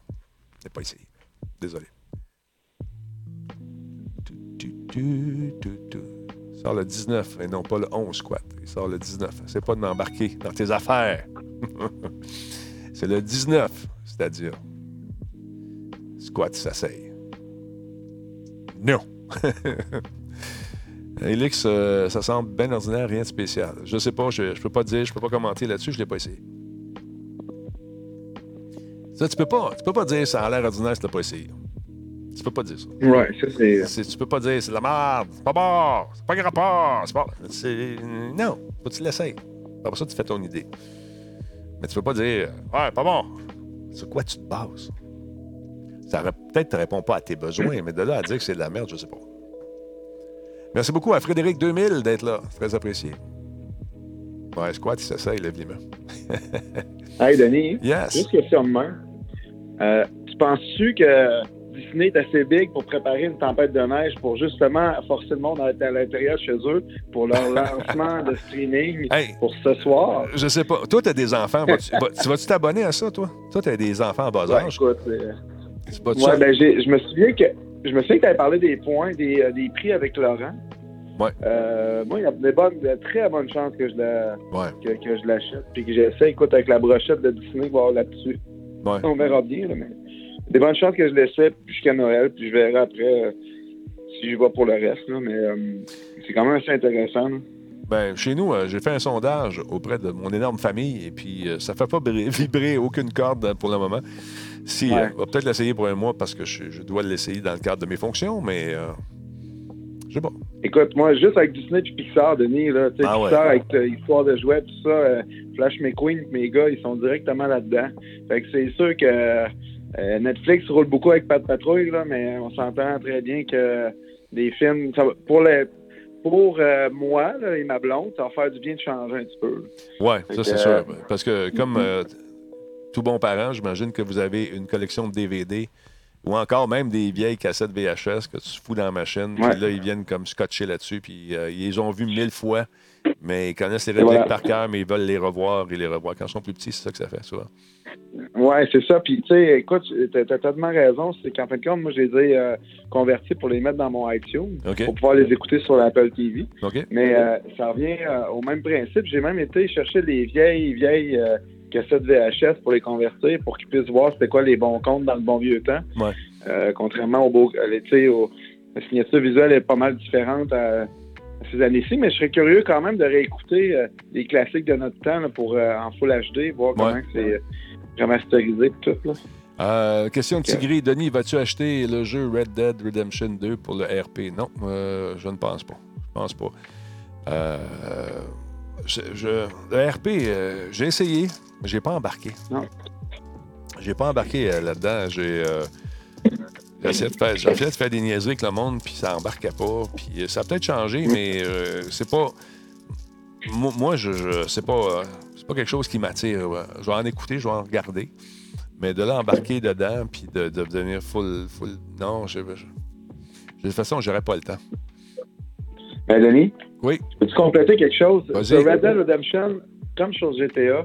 je n'ai pas essayé. Désolé. Il sort le 19 et non pas le 11, squat. Il sort le 19. C'est pas de m'embarquer dans tes affaires. c'est le 19, c'est-à-dire. Squat s'asseye. Non. Elix, euh, ça semble bien ordinaire, rien de spécial. Je sais pas, je, je peux pas dire, je peux pas commenter là-dessus, je l'ai pas essayé. Ça, tu peux pas, tu peux pas dire ça a l'air ordinaire si tu l'as pas essayé. Tu peux pas dire ça. Ouais, ça c'est. Tu peux pas dire c'est de la merde, c'est pas bon, c'est pas grave, c'est pas. C'est. Non, faut que tu l'essayes. Après ça, tu fais ton idée. Mais tu peux pas dire Ouais, pas bon. Sur quoi tu te bases? Ça peut-être te répond pas à tes besoins, mais de là à dire que c'est de la merde, je sais pas. Merci beaucoup à Frédéric 2000 d'être là. Très apprécié. Ouais, squat, il s'essaye, lève les mains. Hey, Denis, Yes. juste question de main. Euh, tu penses-tu que Disney est assez big pour préparer une tempête de neige pour justement forcer le monde à être à l'intérieur chez eux pour leur lancement de streaming Hey. pour ce soir? Je sais pas. Toi, tu as des enfants. Vas-tu va- tu vas-tu t'abonner à ça, toi? Toi, tu as des enfants en bas Ouais, âge. écoute, euh, C'est pas ouais, ça? ben, je me souviens que je me souviens que tu avais parlé des points, des, euh, des prix avec Laurent. Ouais. Euh, moi, il y a des bonnes, de très bonnes chances que je la, Ouais. que, que je l'achète. Puis que j'essaie, écoute, avec la brochette de Disney, voir là-dessus. Ouais. On verra bien, là, mais des bonnes chances que je l'essaie jusqu'à Noël, puis je verrai après euh, si je vais pour le reste. Là, mais c'est quand même assez intéressant. là. Ben, chez nous, euh, j'ai fait un sondage auprès de mon énorme famille et puis euh, ça fait pas vibrer aucune corde pour le moment. Si, Ouais. euh, on va peut-être l'essayer pour un mois parce que je, je dois l'essayer dans le cadre de mes fonctions, mais euh, je sais pas. Écoute, moi, juste avec Disney et Pixar, Denis, là, tu sais, Ah ouais. Pixar avec euh, Histoire de jouets, tout ça, euh, Flash McQueen, mes gars, ils sont directement là-dedans. Fait que c'est sûr que euh, Netflix roule beaucoup avec Pat Patrouille, là, mais on s'entend très bien que des films, ça va- pour les, pour euh, moi là, et ma blonde, ça va faire du bien de changer un petit peu. Fait ça c'est euh, sûr. Parce que comme euh, tout bon parent, j'imagine que vous avez une collection de DVD ou encore même des vieilles cassettes VHS que tu fous dans la machine. Ouais. Puis là, ils viennent comme scotcher là-dessus. Puis euh, ils les ont vus mille fois, mais ils connaissent les répliques voilà. par cœur, mais ils veulent les revoir et les revoir. Quand ils sont plus petits, c'est ça que ça fait, souvent. Ouais, c'est ça. Puis, tu sais, écoute, t'as t'as totalement raison. C'est qu'en fin de compte, moi, je les ai euh, convertis pour les mettre dans mon iTunes, pour pouvoir les écouter sur l'Apple TV. Mais euh, ça revient au même principe. J'ai même été chercher des vieilles, vieilles cassettes VHS pour les convertir, pour qu'ils puissent voir c'était quoi les bons comptes dans le bon vieux temps. Ouais. Euh, contrairement au beau, euh, au- la signature visuelle est pas mal différente à, à ces années-ci, mais je serais curieux quand même de réécouter euh, les classiques de notre temps là, pour euh, en full HD, voir comment Ouais. c'est remasterisé et tout. Là. Euh, question de. Tigri. Denis, vas-tu acheter le jeu Red Dead Redemption 2 pour le RP? Non, euh, je ne pense pas. Je pense pas. Euh, je, je- le RP, j'ai essayé, j'ai pas embarqué. Non. J'ai pas embarqué euh, là-dedans. J'ai euh, essayé de faire, de des niaiseries avec le monde, puis ça embarquait pas. Puis euh, ça a peut-être changé, mais euh, c'est pas. Moi, moi, je, je c'est pas, euh, c'est pas quelque chose qui m'attire. Je vais en écouter, je vais en regarder. Mais de là embarquer dedans, puis de, de devenir full, full. Non, je, je- de toute façon, j'aurais pas le temps. Ben, Denis, Oui. peux-tu compléter quelque chose? Vas-y. Sur Red Dead Redemption, comme sur GTA,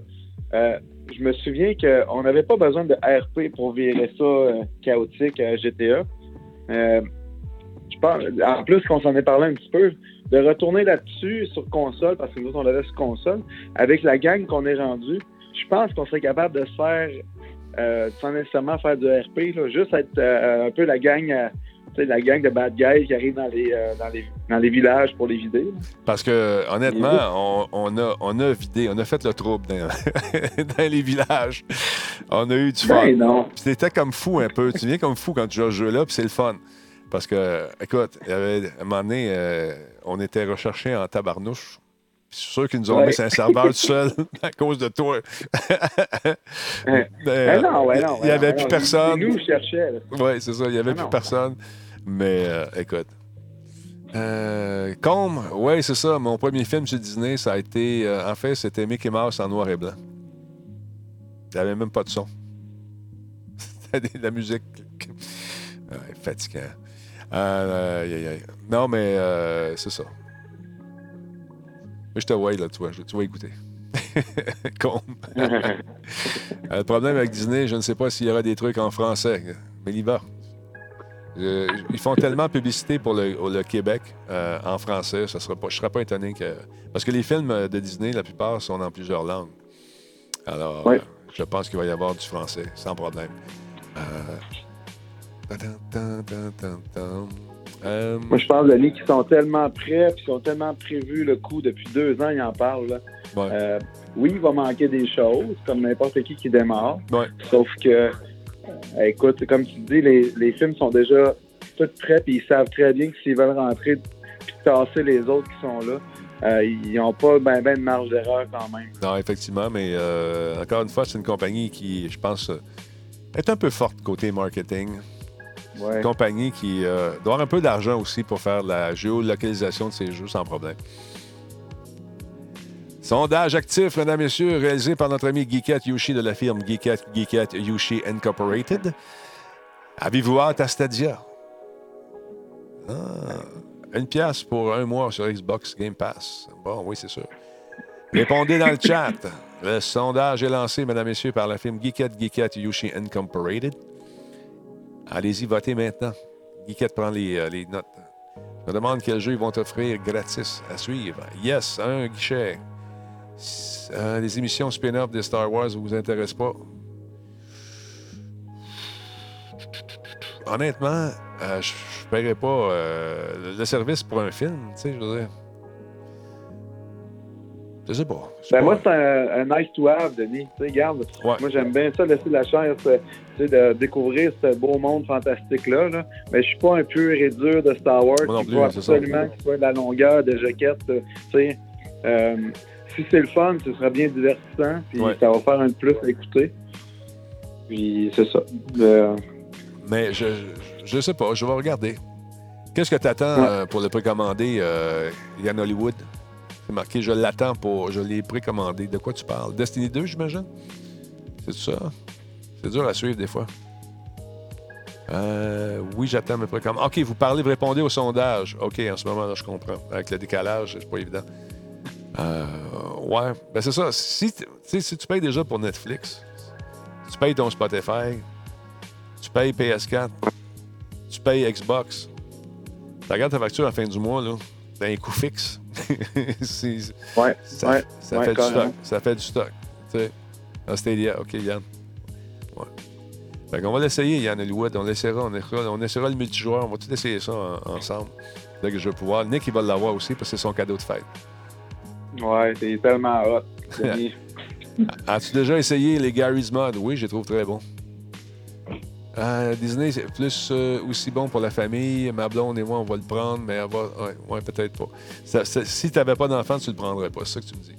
euh, je me souviens qu'on n'avait pas besoin de RP pour virer ça euh, chaotique à GTA. Euh, je pense, en plus qu'on s'en est parlé un petit peu, de retourner là-dessus sur console, parce que nous autres, on l'avait sur console, avec la gang qu'on est rendu, je pense qu'on serait capable de se faire, sans nécessairement faire du RP, juste être un peu la gang, la gang de bad guys qui arrivent dans les, euh, dans les, dans les villages pour les vider. là. Parce que, honnêtement, on, on a, on a vidé, on a fait le trouble dans, dans les villages. On a eu du fun. Ben non. Puis comme fou un peu. Tu viens comme fou quand tu joues à ce jeu-là, puis c'est le fun. Parce que, écoute, il y avait, à un moment donné, euh, on était recherchés en tabarnouche. Puis C'est sûr qu'ils nous ont Ouais. mis un serveur tout seul à cause de toi. Mais, Ben non, ouais, non. Il n'y avait plus personne. Nous, cherchait. Oui, c'est ça. Il n'y avait Ah plus personne. Mais euh, écoute. Euh, Combe, oui, c'est ça. Mon premier film chez Disney, ça a été. euh, en fait, c'était Mickey Mouse en noir et blanc. Il n'y avait même pas de son. C'était de la musique. Ouais, fatigant. Euh. Non, mais euh, c'est ça. Mais je te vois, là, tu vois. Tu vas écouter. Euh, le problème avec Disney, je ne sais pas s'il y aura des trucs en français, mais il va. Euh, ils font tellement de publicité pour le, Québec euh, en français, ça sera pas, je ne serais pas étonné que. Parce que les films euh, de Disney, la plupart, sont en plusieurs langues. Alors, Ouais. euh, je pense qu'il va y avoir du français, sans problème. Euh, tan, tan, tan, tan, tan. Euh, Moi, je pense, Denis, qu'ils sont tellement prêts, puis qu'ils ont tellement prévu le coup depuis deux ans, ils en parlent. là. ouais. Euh, oui, il va manquer des choses, comme n'importe qui qui démarre. Ouais. Sauf que, euh, écoute, comme tu dis, les, les films sont déjà tous prêts, puis ils savent très bien que s'ils veulent rentrer puis tasser les autres qui sont là, euh, ils n'ont pas ben, ben de marge d'erreur quand même. Non, effectivement, mais encore une fois, c'est une compagnie qui, je pense, est un peu forte côté marketing. Ouais. Une compagnie qui euh, doit avoir un peu d'argent aussi pour faire la géolocalisation de ses jeux sans problème. Sondage actif, mesdames, messieurs, réalisé par notre ami Geekette Yushi de la firme Geekette, Geekette Yushi Incorporated. Avez-vous hâte à Stadia? Ah, une pièce pour un mois sur Xbox Game Pass. Bon, oui, c'est sûr. Répondez dans le chat. Le sondage est lancé, mesdames, messieurs, par la firme Geekette, Geekette Yushi Incorporated. Allez-y, votez maintenant. Geekette prend les, euh, les notes. Je demande quel jeu ils vont offrir gratis à suivre. Yes, un guichet. S- euh, les émissions spin-off de Star Wars vous intéressent pas? Honnêtement, euh, je ne paierais pas le service pour un film, tu sais, je veux dire. Je sais pas. Je sais Ben pas. moi, c'est un, un nice to have, Denis. Tu sais, regarde, Ouais. moi, j'aime bien ça, laisser la euh, sais, de découvrir ce beau monde fantastique-là. Là. Mais je suis pas un pur et dur de Star Wars. Moi non plus, absolument qu'il soit de la longueur, de jaquette. euh, tu sais. Euh, si c'est le fun, ce sera bien divertissant. Puis Ouais. ça va faire un plus à écouter. Puis c'est ça. Euh, Mais je, je, je sais pas, je vais regarder. Qu'est-ce que tu attends Ouais. pour le précommander, euh, Yann Hollywood? Marqué, je l'attends pour. Je l'ai précommandé. De quoi tu parles? Destiny 2, j'imagine? C'est ça? C'est dur à suivre des fois. Euh, oui, j'attends mes précommandes. OK, vous parlez, vous répondez au sondage. OK, en ce moment, là, je comprends. Avec le décalage, c'est pas évident. Euh, ouais, ben c'est ça. Si, si tu payes déjà pour Netflix, tu payes ton Spotify, tu payes PS4, tu payes Xbox, tu regardes ta facture à la fin du mois, là, un coût fixe. Ouais, ça, ouais. ça ouais, fait du stock. Ça fait du stock. Tu sais, dans Stadia, OK, Yann. Ouais. Fait qu'on va l'essayer, Yann Hollywood. On l'essaiera, on essaiera, on essaiera le multijoueur. On va tout essayer ça en- ensemble. Dès que je vais pouvoir. Nick, il va l'avoir aussi parce que c'est son cadeau de fête. Ouais, c'est tellement hot. As-tu déjà essayé les Gary's Mod? Oui, je les trouve très bons. Euh, Disney, c'est plus euh, aussi bon pour la famille. Ma blonde et moi, on va le prendre, mais elle va. Ouais, ouais, peut-être pas. Ça- ça- si tu n'avais pas d'enfant, tu le prendrais pas. C'est ça que tu me dis.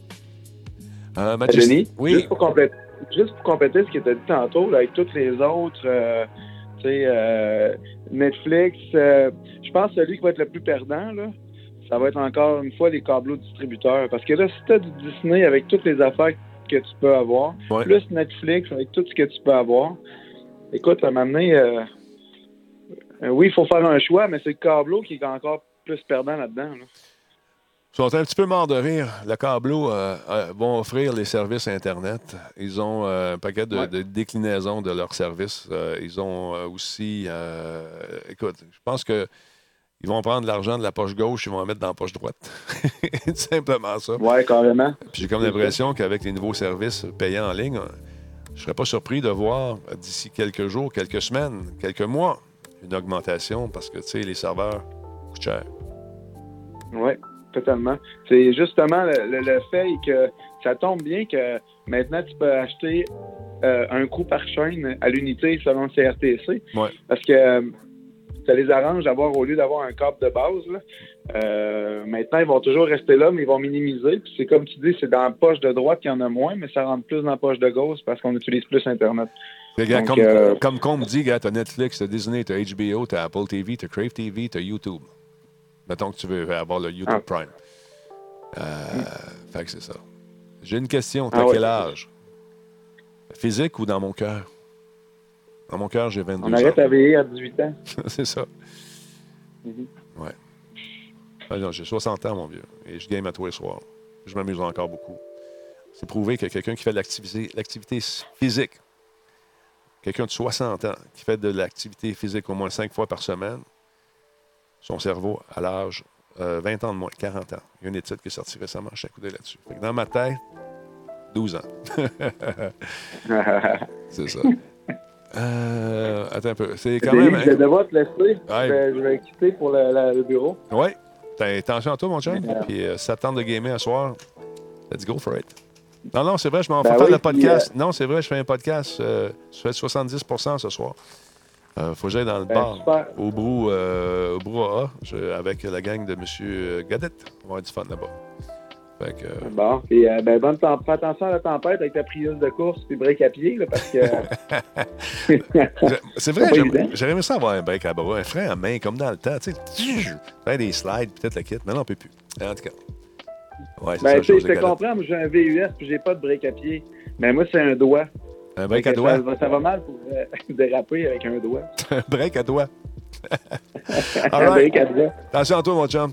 Euh, Denis, Oui. juste, pour compléter, juste pour compléter ce que tu as dit tantôt, là, avec toutes les autres, euh, tu sais, euh, Netflix, euh, je pense que celui qui va être le plus perdant, là, ça va être encore une fois les câbleaux distributeurs. Parce que là, si tu as du Disney avec toutes les affaires que tu peux avoir, Ouais. plus Netflix avec tout ce que tu peux avoir, écoute, à un moment donné, euh, euh, oui, il faut faire un choix, mais c'est le câbleau qui est encore plus perdant là-dedans. là. Ils sont un petit peu morts de rire. Le Cablo euh, euh, vont offrir les services Internet. Ils ont euh, un paquet de, Ouais. de déclinaisons de leurs services. Euh, ils ont aussi. écoute, je pense que. Ils vont prendre l'argent de la poche gauche, ils vont en mettre dans la poche droite. Simplement ça. Ouais, carrément. Puis j'ai comme l'impression qu'avec les nouveaux services payants en ligne, je ne serais pas surpris de voir euh, d'ici quelques jours, quelques semaines, quelques mois, une augmentation parce que, tu sais, les serveurs coûtent cher. Oui, totalement. C'est justement le, le- le fait que ça tombe bien que maintenant tu peux acheter euh, un coup par chaîne à l'unité selon le CRTC. Ouais. Parce que euh, ça les arrange d'avoir, au lieu d'avoir un câble de base, là, euh, maintenant ils vont toujours rester là, mais ils vont minimiser. Puis c'est comme tu dis, c'est dans la poche de droite qu'il y en a moins, mais ça rentre plus dans la poche de gauche parce qu'on utilise plus Internet. Donc, comme, euh, comme qu'on me dit, gars, t'as Netflix, t'as Disney, t'as HBO, t'as Apple TV, t'as Crave TV, t'as YouTube. Mettons que tu veux avoir le YouTube Ah. Prime. Euh, Fait que c'est ça. J'ai une question. T'as Ah ouais. quel âge? Physique ou dans mon cœur? Dans mon cœur, j'ai 22 On ans. arrête à veiller à 18 ans. c'est ça. Mhm. Ouais. Ah j'ai 60 ans, mon vieux, et je game à tous les soirs. Je m'amuse encore beaucoup. C'est prouvé que quelqu'un qui fait de l'activité, physique, quelqu'un de 60 ans qui fait de l'activité physique au moins 5 fois par semaine, son cerveau, à l'âge euh, 20 ans de moins, 40 ans. Il y a une étude qui est sortie récemment, je suis coudé là-dessus. Dans ma tête, 12 ans. C'est ça. Euh, attends un peu. C'est quand même. je vais devoir te laisser. Ouais. Je, vais, je vais quitter pour le, la- le bureau. Oui. T'as attention à toi, mon chum? Ouais. Puis euh, ça te tente de gamer un soir, let's go for it. Non, non, c'est vrai, je m'en Ben faire oui, le podcast. puis, Non, c'est vrai, je fais un podcast. euh, je fais 70% ce soir. Euh, faut que j'aille dans le Ben, bar. super. Au Brou, euh, au Brouhaha, je- avec la gang de M. Gadette. On va avoir du fun là-bas. Fait que, euh, Bon, puis euh, ben, bonne temp- fais attention à la tempête avec ta prieuse de course puis break à pied, là, parce que. c'est vrai, pas j'aime- évident. j'aurais aimé ça avoir un break à bras, un frein à main, comme dans le temps. Tu sais, faire des slides, peut-être la kit. Mais non, on peut plus. En tout cas. Ouais, ben, tu sais, je te comprends, moi j'ai un VUS puis j'ai pas de break à pied. Mais moi, c'est un doigt. Un break à doigt? Ça, va- ça va mal pour euh, déraper avec un doigt. Un break à doigt. un All right. break à doigt. Attention à toi, mon chum.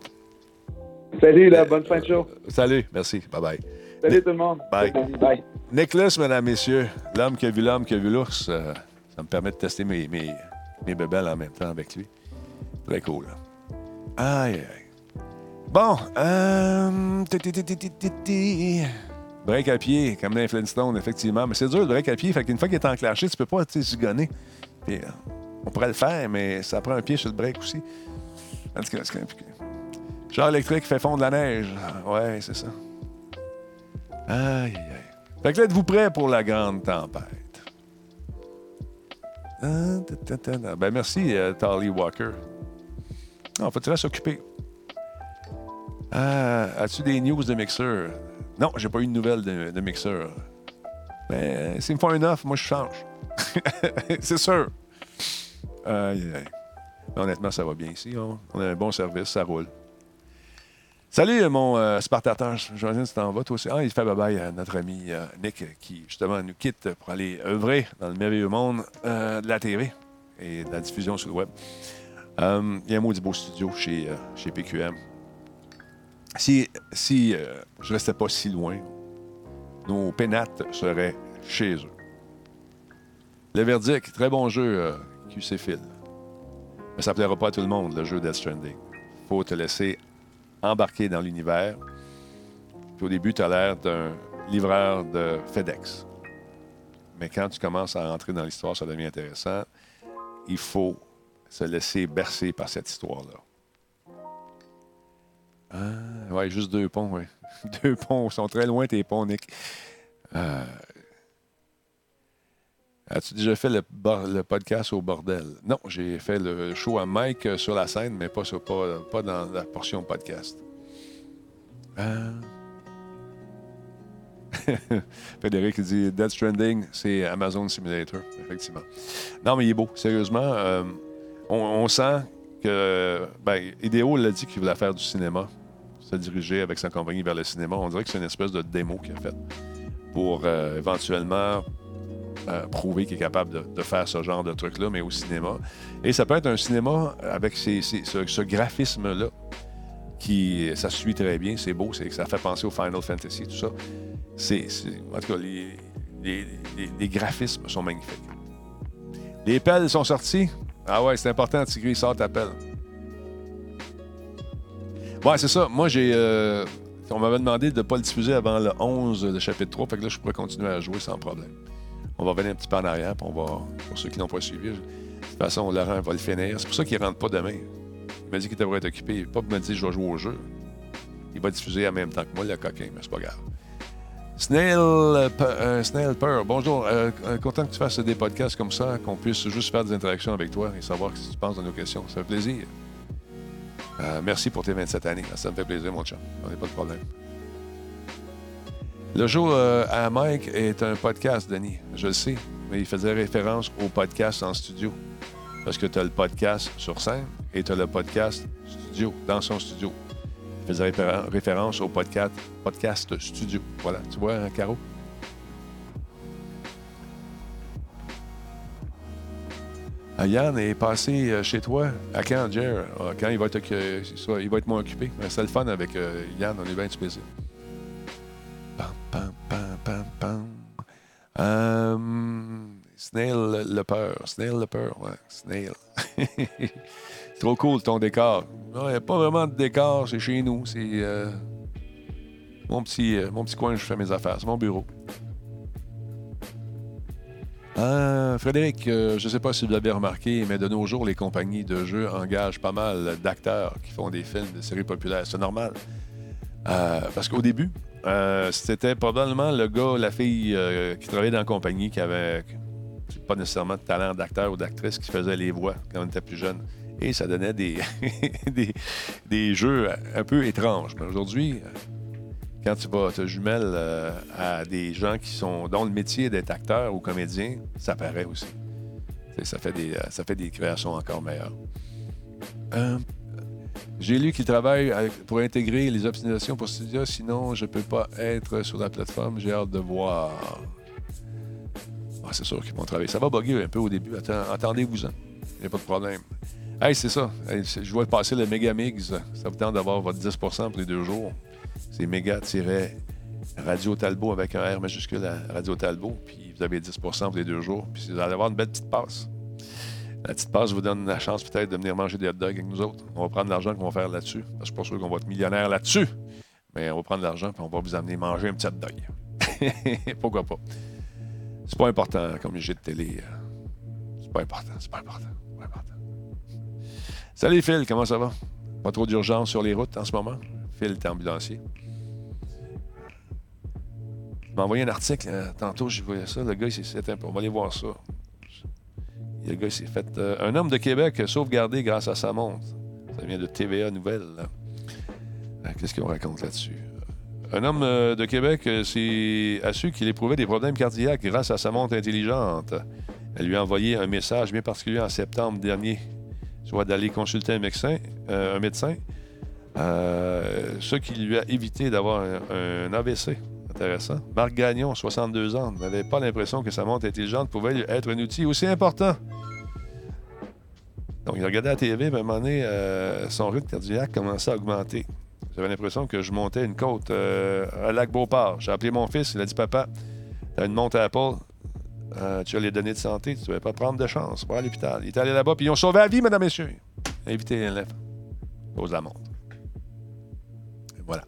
Salut, là, bonne fin de show. Salut, merci. Bye bye. Salut tout le monde. Bye. Bye. Nicholas, mesdames, messieurs, l'homme qui a vu l'homme qui a vu l'ours, euh, ça me permet de tester mes, mes, mes bébelles en même temps avec lui. Très cool. Aïe, aïe. Bon, euh... Break à pied, comme dans les Flintstones, effectivement. Mais c'est dur, le break à pied. Fait qu'une fois qu'il est enclenché, tu peux pas, zigonner. Puis, euh, on pourrait le faire, mais ça prend un pied sur le break aussi. En tout cas, c'est compliqué. Char électrique fait fondre la neige. Ouais, c'est ça. Aïe, aïe. Fait que là, êtes-vous prêts pour la grande tempête? Ben, merci, euh, Tally Walker. Non, faut-il s'occuper? Ah, as-tu des news de mixeur? Non, j'ai pas eu de nouvelles de, de mixeur. Mais euh, s'ils me font une offre, moi, je change. C'est sûr. Aïe, aïe, honnêtement, ça va bien ici. On a un bon service, ça roule. Salut, mon euh, Spartateur. Que tu t'en vas, toi aussi? Ah, il fait bye-bye à notre ami euh, Nick, qui, justement, nous quitte pour aller œuvrer dans le merveilleux monde euh, de la TV et de la diffusion sur le web. Euh, il y a un maudit beau studio chez, euh, chez PQM. Si, si euh, je restais pas si loin, nos pénates seraient chez eux. Le verdict, très bon jeu, euh, QC Phil. Mais ça plaira pas à tout le monde, le jeu Death Stranding. faut te laisser embarquer dans l'univers. Au début, tu as l'air d'un livreur de FedEx. Mais quand tu commences à rentrer dans l'histoire, ça devient intéressant. Il faut se laisser bercer par cette histoire-là. Ah, ouais, juste deux ponts, oui. Deux ponts. Ils sont très loin, tes ponts, Nick. Euh, As-tu déjà fait le, le podcast au bordel? Non, j'ai fait le show à Mike euh, sur la scène, mais pas, sur- pas, dans la portion podcast. Euh, Frédéric dit Death Stranding, c'est Amazon Simulator, effectivement. Non, mais il est beau, sérieusement. euh, on, on sent que. Ben, Ideo l'a dit qu'il voulait faire du cinéma, se diriger avec sa compagnie vers le cinéma. On dirait que c'est une espèce de démo qu'il a faite pour euh, éventuellement euh, prouver qu'il est capable de, faire ce genre de truc-là, mais au cinéma. Et ça peut être un cinéma avec ce, graphisme-là qui ça suit très bien, c'est beau, ça fait penser au Final Fantasy, tout ça. C'est, en tout cas, les, les- graphismes sont magnifiques. Les pelles sont sorties? Ah ouais, c'est important, Tigri, sort ta pelle. Ouais, c'est ça. Moi, j'ai. euh, on m'avait demandé de ne pas le diffuser avant le 11, le chapitre 3. Fait que là, je pourrais continuer à jouer sans problème. On va revenir un petit peu en arrière. Pour ceux qui n'ont pas suivi, de toute façon, Laurent va le finir. C'est pour ça qu'il ne rentre pas demain. Il m'a dit qu'il devrait être occupé. Pas me dire je vais jouer au jeu. Il va diffuser en même temps que moi, le coquin, mais c'est pas grave. Snail, euh, Snail bonjour. Euh, euh, content que tu fasses des podcasts comme ça, qu'on puisse juste faire des interactions avec toi et savoir ce que tu penses de nos questions. Ça fait plaisir. Euh, merci pour tes 27 années. Ça me fait plaisir, mon chum. On n'a pas de problème. Le jour euh, à Mike est un podcast, Denis. Je le sais. Mais il faisait référence au podcast en studio. Parce que tu as le podcast sur scène et tu as le podcast studio, dans son studio. Il faisait réfé- référence au podcast, podcast studio. Voilà. Tu vois, hein, Caro? Ah, Yann est passé euh, chez toi. À quand, Jer? Ah, Quand il va être, il va être moins occupé. C'est le fun avec euh, Yann. On est bien du plaisir. Pam, pam, pam, pam. Euh, Snail le peur. Snail le peur, ouais. Snail. Trop cool ton décor. Il n'y a pas vraiment de décor, c'est chez nous. C'est euh, mon, petit, euh, mon petit coin où je fais mes affaires. C'est mon bureau. Frédéric, je ne sais pas si vous l'avez remarqué, mais de nos jours, les compagnies de jeux engagent pas mal d'acteurs qui font des films de séries populaires. C'est normal. Parce qu'au début, euh, c'était probablement le gars, la fille euh, qui travaillait dans la compagnie qui avait pas nécessairement de talent d'acteur ou d'actrice qui faisait les voix quand on était plus jeune. Et ça donnait des, des, des jeux un peu étranges. Mais aujourd'hui, quand tu vas te jumelles euh, à des gens qui sont dont le métier d'être acteur ou comédien, ça paraît aussi. Ça fait, des, ça fait des créations encore meilleures. Euh, j'ai lu qu'il travaille avec- pour intégrer les optimisations pour Studio, sinon je ne peux pas être sur la plateforme. J'ai hâte de voir. Ah, c'est sûr qu'ils vont travailler. Ça va bugger un peu au début. Atten- Attendez-vous-en. Il n'y a pas de problème. Hey, c'est ça. Je vois passer le Megamix. Ça vous tente d'avoir votre 10% pour les deux jours. C'est méga-radio Talbot avec un R majuscule à Radio Talbot. Puis vous avez 10% pour les deux jours. Puis vous allez avoir une belle petite passe. La petite passe vous donne la chance peut-être de venir manger des hot dogs avec nous autres. On va prendre l'argent qu'on va faire là-dessus. Parce que Je suis pas sûr qu'on va être millionnaire là-dessus. Mais on va prendre l'argent et on va vous amener manger un petit hot dog. Pourquoi pas? C'est pas important comme j'ai de télé. euh. C'est pas important, c'est pas important. pas important. Salut Phil, comment ça va? Pas trop d'urgence sur les routes en ce moment? Phil, t'es ambulancier. Il m'a envoyé un article, euh, tantôt j'ai vu ça, le gars il s'est. On va aller voir ça. Le gars s'est fait. euh, un homme de Québec sauvegardé grâce à sa montre. Ça vient de TVA Nouvelle. Euh, Qu'est-ce qu'on raconte là-dessus? Un homme euh, de Québec a su qu'il éprouvait des problèmes cardiaques grâce à sa montre intelligente. Elle lui a envoyé un message bien particulier en septembre dernier, soit d'aller consulter un médecin. un médecin ce qui lui a évité d'avoir un AVC. Intéressant. Marc Gagnon, 62 ans, n'avait pas l'impression que sa montre intelligente pouvait être un outil aussi important. Donc, il regardait la TV, à un moment donné, euh, son rythme cardiaque commençait à augmenter. J'avais l'impression que je montais une côte euh, à Lac-Beauport. J'ai appelé mon fils, il a dit Papa, t'as une montre Apple, euh, tu as les données de santé, tu ne vas pas prendre de chance, va à l'hôpital. Il est allé là-bas, puis ils ont sauvé la vie, mesdames, messieurs. Invité l'élève. Pose la montre. Voilà.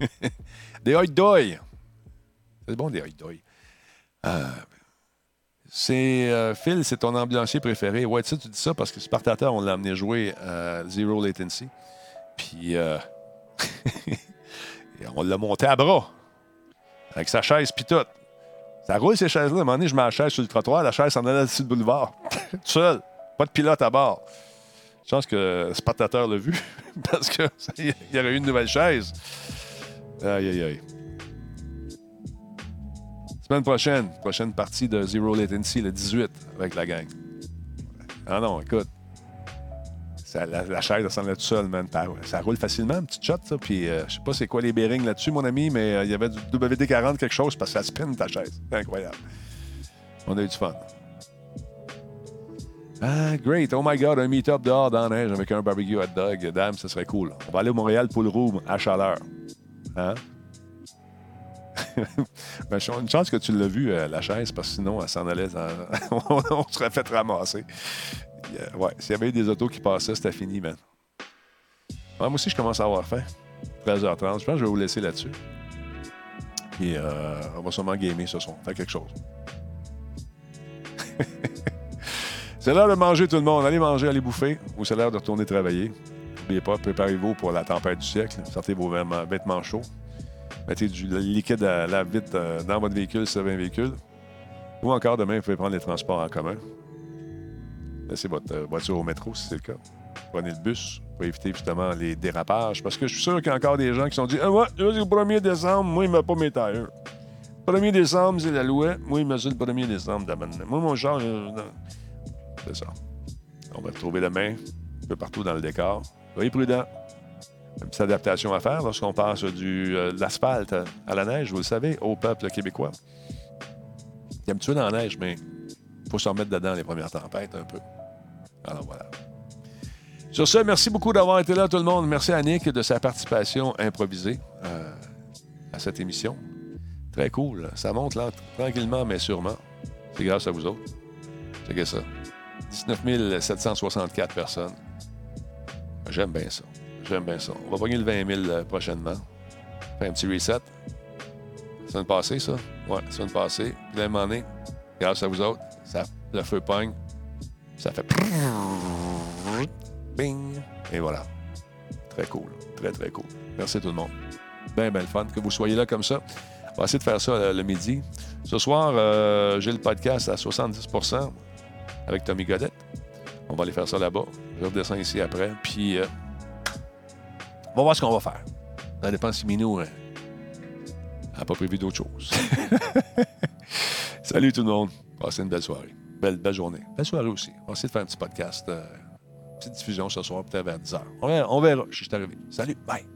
des hot doy. C'est bon, des hot. Euh, c'est euh, Phil, c'est ton ambulancier préféré. Ouais, tu sais, tu dis ça parce que Spartateur, on l'a amené jouer à Zero Latency. Puis, euh, on l'a monté à bras. Avec sa chaise, pis tout. Ça roule, ces chaises-là. À un moment donné, je mets la chaise sur le trottoir, la chaise s'en allait dessus le boulevard. tout seul. Pas de pilote à bord. Je pense que Spartateur l'a vu, parce qu'il y aurait eu une nouvelle chaise. Aïe, aïe, aïe. Semaine prochaine, prochaine partie de Zero Latency, le 18, avec la gang. Ah non, écoute. Ça, la, la chaise, elle s'en tout seul, man. Ça roule facilement, un petit shot, ça. Puis, euh, je sais pas c'est quoi les bearings là-dessus, mon ami, mais euh, il y avait du WD-40 quelque chose parce que ça spin ta chaise. Incroyable. On a eu du fun. Ah, great. Oh my God, un meet-up dehors dans la neige avec un barbecue hot dog. Dame, ça serait cool. On va aller au Montréal Pool Room à chaleur. Hein? ben, une chance que tu l'as vu, euh, la chaise, parce que sinon, elle s'en allait. dans- on, serait fait ramasser. Euh, ouais, s'il y avait eu des autos qui passaient, c'était fini, man. Moi aussi, je commence à avoir faim. 13h30. Je pense que je vais vous laisser là-dessus. Puis, euh, on va sûrement gamer ce soir. Faire quelque chose. c'est l'heure de manger, tout le monde. Allez manger, allez bouffer. Ou c'est l'heure de retourner travailler. N'oubliez pas, préparez-vous pour la tempête du siècle. Sortez vos vêtements chauds. Mettez du liquide à lave vite euh, dans votre véhicule, si vous avez un véhicule. Ou encore, demain, vous pouvez prendre les transports en commun. Laissez votre euh, voiture au métro, si c'est le cas. Prenez le bus pour éviter justement les dérapages. Parce que je suis sûr qu'il y a encore des gens qui sont dit Ah ouais, le 1er décembre, moi, il ne met pas mes tailleurs. 1er décembre, c'est la loi. Moi, il me dit le 1er décembre. Moi, mon genre, euh, c'est ça. On va le trouver demain, un peu partout dans le décor. Soyez prudents. Une petite adaptation à faire lorsqu'on passe du, euh, de l'asphalte à, la neige, vous le savez, au peuple québécois. Il est habitué dans la neige, mais il faut se remettre dedans les premières tempêtes un peu. Alors voilà. Sur ce, merci beaucoup d'avoir été là, tout le monde. Merci à Nick de sa participation improvisée euh, à cette émission. Très cool. Ça monte là, tranquillement, mais sûrement. C'est grâce à vous autres. C'est ça. 19 764 personnes. J'aime bien ça. J'aime bien ça. On va pogner le 20 000 euh, prochainement. Faire un petit reset. Semaine passée, ça? Ouais, semaine passée. Puis là, à un moment donné, grâce à vous autres, ça, le feu pogne. Ça fait... Bing! Et voilà. Très cool. Très, très cool. Merci tout le monde. Bien, bien le fun que vous soyez là comme ça. On va essayer de faire ça euh, le midi. Ce soir, euh, j'ai le podcast à 70 avec Tommy Godette. On va aller faire ça là-bas. Je redescends ici après. Puis, euh, on va voir ce qu'on va faire. Ça dépend si Minou n'a pas prévu d'autre chose. Salut tout le monde. Passez une belle soirée. Belle, belle journée. Belle soirée aussi. On va essayer de faire un petit podcast. euh, petite diffusion ce soir, peut-être vers 10h. On verra, on verra. Je suis arrivé. Salut. Bye.